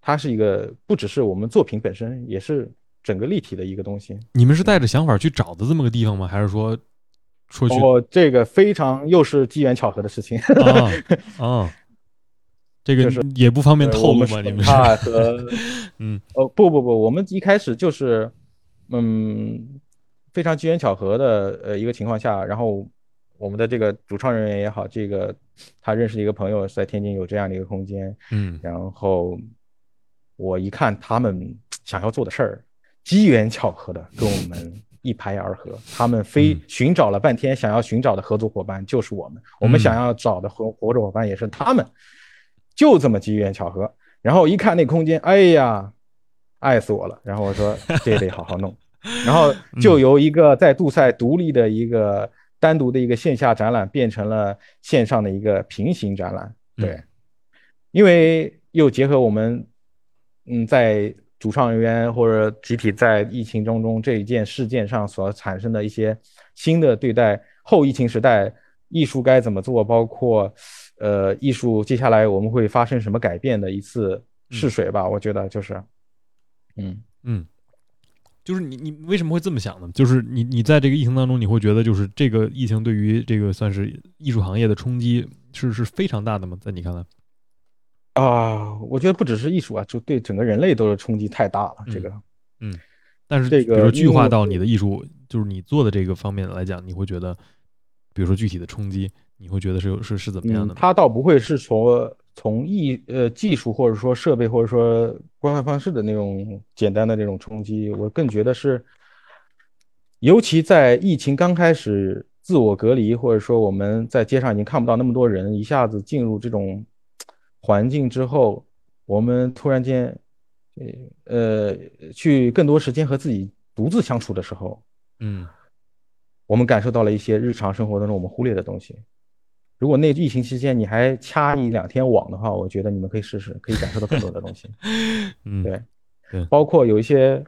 Speaker 1: 它是一个不只是我们作品本身，也是整个立体的一个东西。
Speaker 2: 你们是带着想法去找的这么个地方吗？还是说出去？
Speaker 1: 哦，这个非常又是机缘巧合的事情
Speaker 2: 啊 啊！这个也不方便透露吗？你们
Speaker 1: 啊和
Speaker 2: 嗯
Speaker 1: 哦不不不，我们一开始就是嗯非常机缘巧合的呃一个情况下，然后我们的这个主创人员也好，这个他认识一个朋友在天津有这样的一个空间，
Speaker 2: 嗯
Speaker 1: 然后我一看他们想要做的事儿，机缘巧合的跟我们一拍而合。他们非
Speaker 2: 嗯
Speaker 1: 寻找了半天，想要寻找的合作伙伴就是我们，我们想要找的合合作伙伴也是他们，就这么机缘巧合。然后一看那空间，哎呀，爱死我了。然后我说这得好好弄。然后 就由一个在杜塞独立的一个单独的一个线下展览，变成了线上的一个平行展览。对，
Speaker 2: 嗯
Speaker 1: 因为又结合我们，嗯，在主创人员或者集体在疫情当中这一件事件上所产生的一些新的对待后疫情时代艺术该怎么做，包括呃艺术接下来我们会发生什么改变的一次试水吧。我觉得就是，嗯。
Speaker 2: 嗯，就是你你为什么会这么想呢？就是你你在这个疫情当中，你会觉得就是这个疫情对于这个算是艺术行业的冲击是是非常大的吗？在你看来？
Speaker 1: 啊，我觉得不只是艺术啊，就对整个人类都是冲击太大了。这个，嗯
Speaker 2: 但是，
Speaker 1: 这个
Speaker 2: 比如说具化到你的艺术，就是你做的这个方面来讲，你会觉得，比如说具体的冲击，你会觉得是有是是怎么样
Speaker 1: 嗯
Speaker 2: 的，呢？
Speaker 1: 它倒不会是从从艺呃技术或者说设备或者说观看方式的那种简单的这种冲击，我更觉得是，尤其在疫情刚开始自我隔离，或者说我们在街上已经看不到那么多人，一下子进入这种环境之后，我们突然间，呃，去更多时间和自己独自相处的时候，
Speaker 2: 嗯
Speaker 1: 我们感受到了一些日常生活当中我们忽略的东西。如果那疫情期间你还掐一两天网的话，我觉得你们可以试试，可以感受到更多的东西。
Speaker 2: 嗯，
Speaker 1: 对
Speaker 2: 对
Speaker 1: 包括有一些，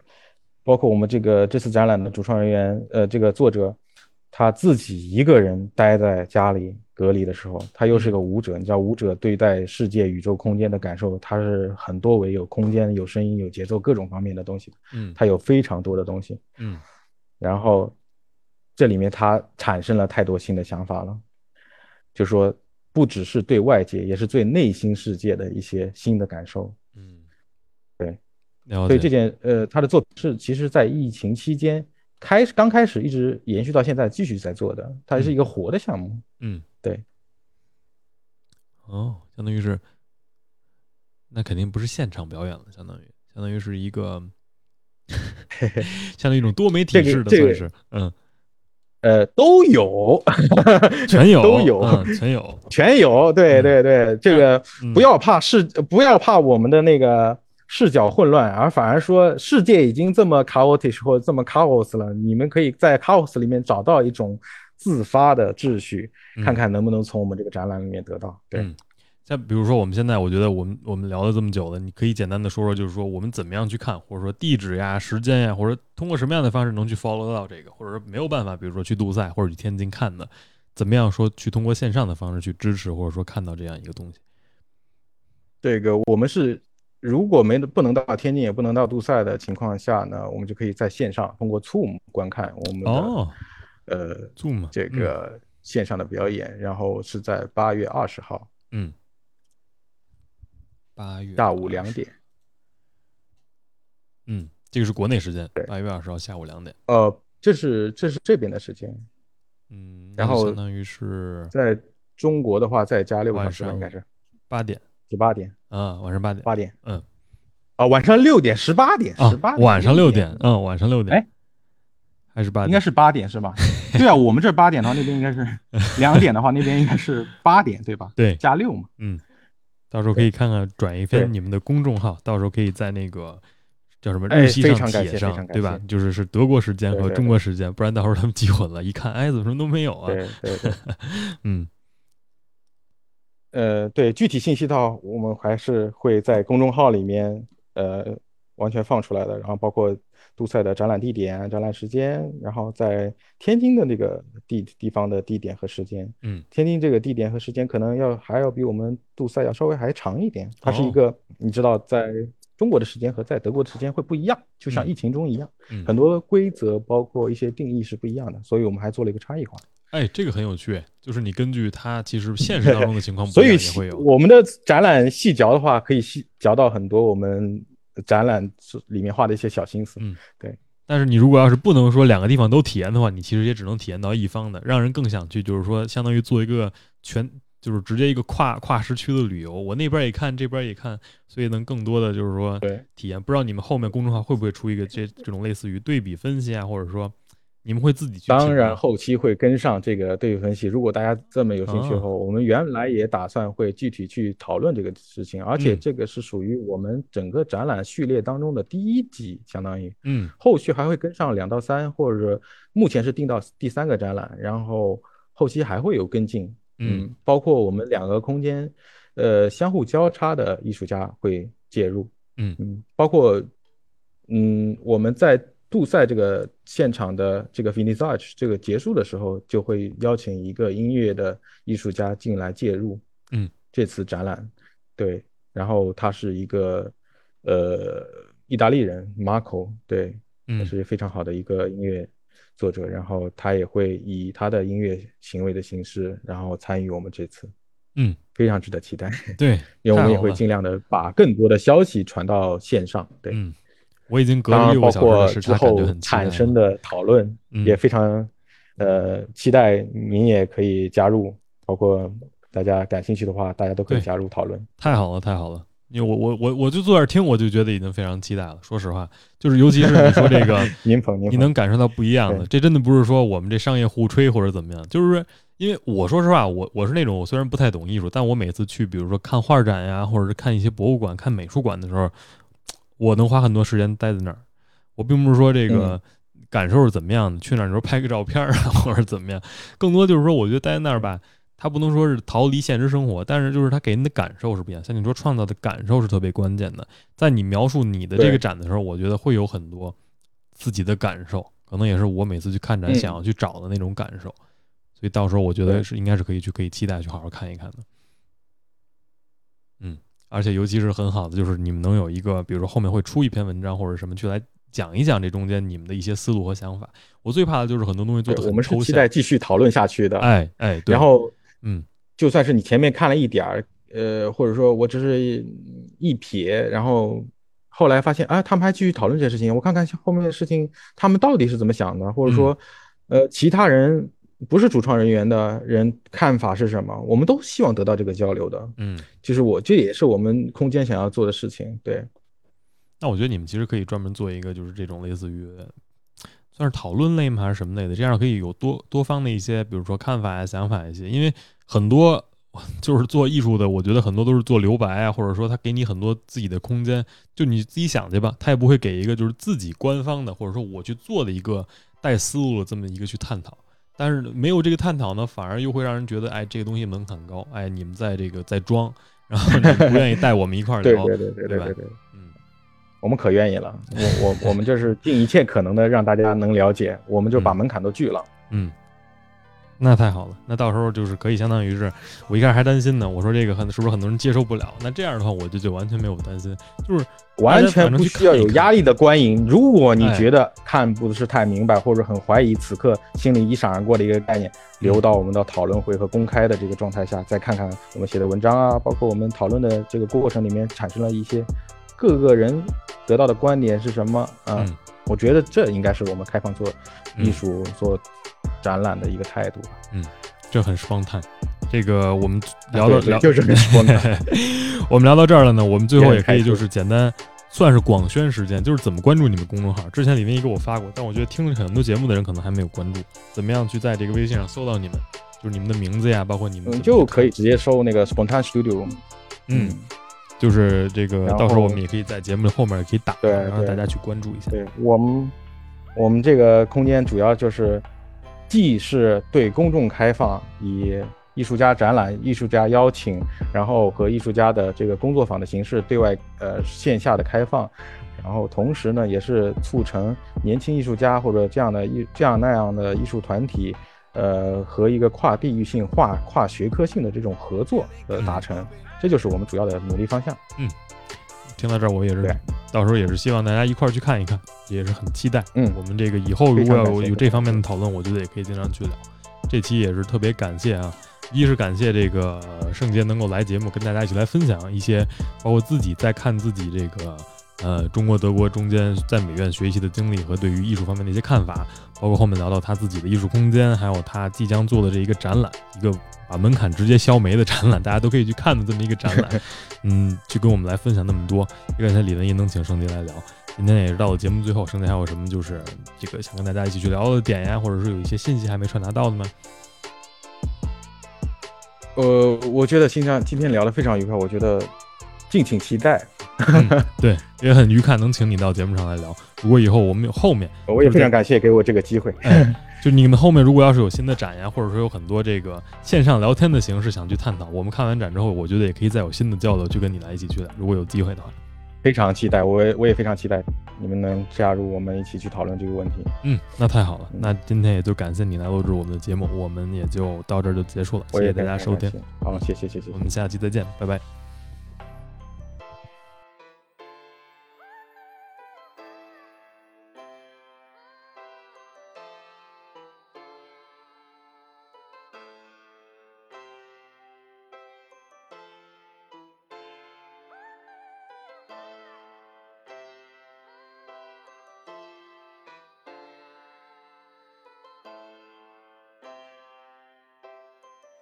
Speaker 1: 包括我们这个这次展览的主创人员，呃，这个作者他自己一个人待在家里隔离的时候，他又是个舞者，你知道舞者对待世界、宇宙、空间的感受，他是很多维，有空间、有声音、有节奏各种方面的东西，
Speaker 2: 嗯
Speaker 1: 他有非常多的东西。
Speaker 2: 嗯
Speaker 1: 然后这里面他产生了太多新的想法了，就说不只是对外界，也是对内心世界的一些新的感受。
Speaker 2: 嗯，
Speaker 1: 对，所以这件呃，他的作品是其实在疫情期间开始刚开始一直延续到现在继续在做的，它是一个活的项目。
Speaker 2: 嗯
Speaker 1: 对，
Speaker 2: 哦，相当于是，那肯定不是现场表演了，相当于相当于是一个，相当于一种多媒体
Speaker 1: 这个
Speaker 2: 式的，
Speaker 1: 这个
Speaker 2: 算是，嗯，
Speaker 1: 呃，都有，
Speaker 2: 全有
Speaker 1: 都有
Speaker 2: 嗯，全有，
Speaker 1: 全有。对
Speaker 2: 嗯
Speaker 1: 对对，这个
Speaker 2: 嗯
Speaker 1: 不要怕视，不要怕我们的那个视角混乱，而反而说世界已经这么 chaotic 或者这么 chaos 了，你们可以在 chaos 里面找到一种自发的秩序，
Speaker 2: 嗯
Speaker 1: 看看能不能从我们这个展览里面得到。对，
Speaker 2: 嗯像比如说我们现在，我觉得我们我们聊了这么久了，你可以简单的说说，就是说我们怎么样去看，或者说地址呀、时间呀，或者通过什么样的方式能去 follow 到这个，或者说没有办法，比如说去杜塞或者去天津看的，怎么样说去通过线上的方式去支持，或者说看到这样一个东西。
Speaker 1: 这个我们是如果没不能到天津，也不能到杜塞的情况下呢，我们就可以在线上通过 Zoom 观看我们的、
Speaker 2: 哦
Speaker 1: 呃
Speaker 2: ，Zoom
Speaker 1: 这个线上的表演，然后是在八月二十号
Speaker 2: 嗯，八月
Speaker 1: 下午两点。
Speaker 2: 嗯，这个是国内时间
Speaker 1: 对，
Speaker 2: 八月二十号下午两点。
Speaker 1: 呃，这是这是这边的时间，
Speaker 2: 嗯，
Speaker 1: 然后
Speaker 2: 相当于是
Speaker 1: 在中国的话再加六个小
Speaker 2: 晚
Speaker 1: 时应该是
Speaker 2: 八点
Speaker 1: 十八点，
Speaker 2: 啊，晚上八点
Speaker 1: 八点，
Speaker 2: 嗯，
Speaker 1: 啊，晚上六点，十八点，
Speaker 2: 啊
Speaker 1: 十八，
Speaker 2: 晚上六
Speaker 1: 点
Speaker 2: 点，，嗯，晚上六点，
Speaker 1: 哎，
Speaker 2: 还是八点？
Speaker 1: 应该是八点是吧？对啊，我们这八点的话，那边应该是两点的话，那边应该是八点对吧？
Speaker 2: 对
Speaker 1: 加六嘛。
Speaker 2: 嗯，到时候可以看看转一
Speaker 1: 对。
Speaker 2: 篇你们的公众号，到时候可以在那个叫什么
Speaker 1: 哎
Speaker 2: 日期上
Speaker 1: 非常感谢
Speaker 2: 帖上对吧？就是是德国时间和中国时间，不然到时候他们记混了，一看，哎，怎么什么都没有啊？
Speaker 1: 对对对，
Speaker 2: 嗯。
Speaker 1: 呃，对，具体信息的话，我们还是会在公众号里面呃完全放出来的，然后包括杜塞的展览地点、展览时间，然后在天津的那个地地方的地点和时间。
Speaker 2: 嗯
Speaker 1: 天津这个地点和时间可能要还要比我们杜塞要稍微还长一点，它是
Speaker 2: 哦
Speaker 1: 一个你知道，在中国的时间和在德国的时间会不一样，就像
Speaker 2: 嗯
Speaker 1: 疫情中一样，
Speaker 2: 嗯，
Speaker 1: 很多规则包括一些定义是不一样的，所以我们还做了一个差异化。
Speaker 2: 哎，这个很有趣，就是你根据它其实现实当中的情况 不
Speaker 1: 所以
Speaker 2: 一样也会有，
Speaker 1: 我们的展览细嚼的话，可以细嚼到很多我们展览里面画的一些小心思。
Speaker 2: 嗯
Speaker 1: 对，
Speaker 2: 但是你如果要是不能说两个地方都体验的话，你其实也只能体验到一方的，让人更想去，就是说相当于做一个全，就是直接一个跨跨时区的旅游。我那边也看，这边也看，所以能更多的就是说体验。不知道你们后面公众号会不会出一个这这种类似于对比分析啊，或者说。你们会自己去？
Speaker 1: 当然，后期会跟上这个对比分析。如果大家这么有兴趣的话，我们原来也打算会具体去讨论这个事情，而且这个是属于我们整个展览序列当中的第一集，相当于，
Speaker 2: 嗯，
Speaker 1: 后续还会跟上两到三，或者目前是定到第三个展览，然后后期还会有跟进，嗯，包括我们两个空间，呃，相互交叉的艺术家会介入，
Speaker 2: 嗯
Speaker 1: 嗯，包括，嗯，我们在。杜塞这个现场的这个 finissage 这个结束的时候，就会邀请一个音乐的艺术家进来介入，
Speaker 2: 嗯，
Speaker 1: 这次展览，对，然后他是一个呃意大利人 Marco，对，
Speaker 2: 嗯，
Speaker 1: 是非常好的一个音乐作者，然后他也会以他的音乐行为的形式，然后参与我们这次，
Speaker 2: 嗯，
Speaker 1: 非常值得期待，
Speaker 2: 对，
Speaker 1: 因为我们也会尽量的把更多的消息传到线上，对，
Speaker 2: 嗯。我已经隔了六个小时的时
Speaker 1: 差，产生的讨论也非常，呃，期待您也可以加入，包括大家感兴趣的话，大家都可以加入讨论。
Speaker 2: 太好了，太好了！因为我我我我就坐这儿听，我就觉得已经非常期待了。说实话，就是尤其是你说这个，
Speaker 1: 您捧您，
Speaker 2: 你能感受到不一样的。这真的不是说我们这商业互吹或者怎么样，就是因为我说实话，我我是那种我虽然不太懂艺术，但我每次去，比如说看画展呀，或者是看一些博物馆、看美术馆的时候。我能花很多时间待在那儿，我并不是说这个感受是怎么样的，去那儿时候拍个照片啊，或者怎么样，更多就是说，我觉得待在那儿吧，它不能说是逃离现实生活，但是就是它给人的感受是不一样。像你说创造的感受是特别关键的，在你描述你的这个展的时候，我觉得会有很多自己的感受，可能也是我每次去看展想要去找的那种感受，所以到时候我觉得是应该是可以去可以期待去好好看一看的。而且尤其是很好的，就是你们能有一个，比如说后面会出一篇文章或者什么，去来讲一讲这中间你们的一些思路和想法。我最怕的就是很多东西做的
Speaker 1: 我们是期待继续讨论下去的。
Speaker 2: 哎哎，
Speaker 1: 然后
Speaker 2: 嗯，
Speaker 1: 就算是你前面看了一点儿，呃，或者说我只是一瞥，然后后来发现啊，他们还继续讨论这些事情，我看看后面的事情他们到底是怎么想的，或者说呃，其他人。不是主创人员的人看法是什么？我们都希望得到这个交流的。
Speaker 2: 嗯，
Speaker 1: 就是我这也是我们空间想要做的事情。对，
Speaker 2: 那我觉得你们其实可以专门做一个，就是这种类似于算是讨论类吗，还是什么类的？这样可以有多多方的一些，比如说看法呀、想法一些。因为很多 就是做艺术的，我觉得很多都是做留白啊，或者说他给你很多自己的空间，就你自己想去吧。他也不会给一个就是自己官方的，或者说我去做的一个带思路的这么一个去探讨。但是没有这个探讨呢，反而又会让人觉得，哎，这个东西门槛高，哎，你们在这个在装，然后你不愿意带我们一块
Speaker 1: 聊，对对对对对对，嗯，我们可愿意了，我我我们就是尽一切可能的让大家能了解，我们就把门槛都拒了，
Speaker 2: 嗯。那太好了，那到时候就是可以相当于是，我一开始还担心呢，我说这个很是不是很多人接受不了？那这样的话，我就就完全没有担心，就是
Speaker 1: 完全不需要有压力的观影。如果你觉得看不是太明白，或者很怀疑，此刻心里一闪而过的一个概念，留到我们的讨论会和公开的这个状态下，再看看我们写的文章啊，包括我们讨论的这个过程里面产生了一些各个人得到的观点是什么啊？我觉得这应该是我们开放做艺术做。展览的一个态度吧，
Speaker 2: 嗯，这很双碳。这个我们聊到聊
Speaker 1: 就是很双碳。
Speaker 2: 我们聊到这儿了呢，我们最后也可以就是简单算是广宣时间，就是怎么关注你们公众号。之前李文一给我发过，但我觉得听了很多节目的人可能还没有关注。怎么样去在这个微信上搜到你们？就是你们的名字呀，包括你们
Speaker 1: 就可以直接搜那个 Spontan Studio。
Speaker 2: 嗯，就是这个，到时候我们也可以在节目的后面也可以打，让大家去关注一下。
Speaker 1: 对我们，我们这个空间主要就是。既是对公众开放，以艺术家展览、艺术家邀请，然后和艺术家的这个工作坊的形式对外呃线下的开放，然后同时呢，也是促成年轻艺术家或者这样的艺这样那样的艺术团体，呃和一个跨地域性、跨跨学科性的这种合作的达成，这就是我们主要的努力方向。
Speaker 2: 嗯。听到这儿，我也是，到时候也是希望大家一块儿去看一看，也是很期待。
Speaker 1: 嗯，
Speaker 2: 我们这个以后如果要有这方面的讨论，我觉得也可以经常去聊。这期也是特别感谢啊，一是感谢这个圣杰能够来节目，跟大家一起来分享一些，包括自己在看自己这个呃中国德国中间在美院学习的经历和对于艺术方面的一些看法，包括后面聊到他自己的艺术空间，还有他即将做的这一个展览，一个把门槛直接消没的展览，大家都可以去看的这么一个展览。嗯，去跟我们来分享那么多，也感谢李文也能请盛迪来聊。今天也是到了节目最后，盛迪还有什么就是这个想跟大家一起去聊的点呀，或者是有一些信息还没传达到的吗？
Speaker 1: 呃，我觉得今天今天聊得非常愉快，我觉得敬请期待。
Speaker 2: 嗯、对，也很愉快能请你到节目上来聊。如果以后我们有后面，
Speaker 1: 我也非常感谢给我这个机会。
Speaker 2: 哎，就你们后面如果要是有新的展呀，或者说有很多这个线上聊天的形式想去探讨，我们看完展之后，我觉得也可以再有新的交流，去跟你来一起去的。如果有机会的话，
Speaker 1: 非常期待，我也我也非常期待你们能加入我们一起去讨论这个问题。
Speaker 2: 嗯，那太好了。那今天也就感谢你来录制我们的节目，我们也就到这儿就结束了。谢谢大家收听。
Speaker 1: 好，谢谢谢谢，
Speaker 2: 我们下期再见，拜拜。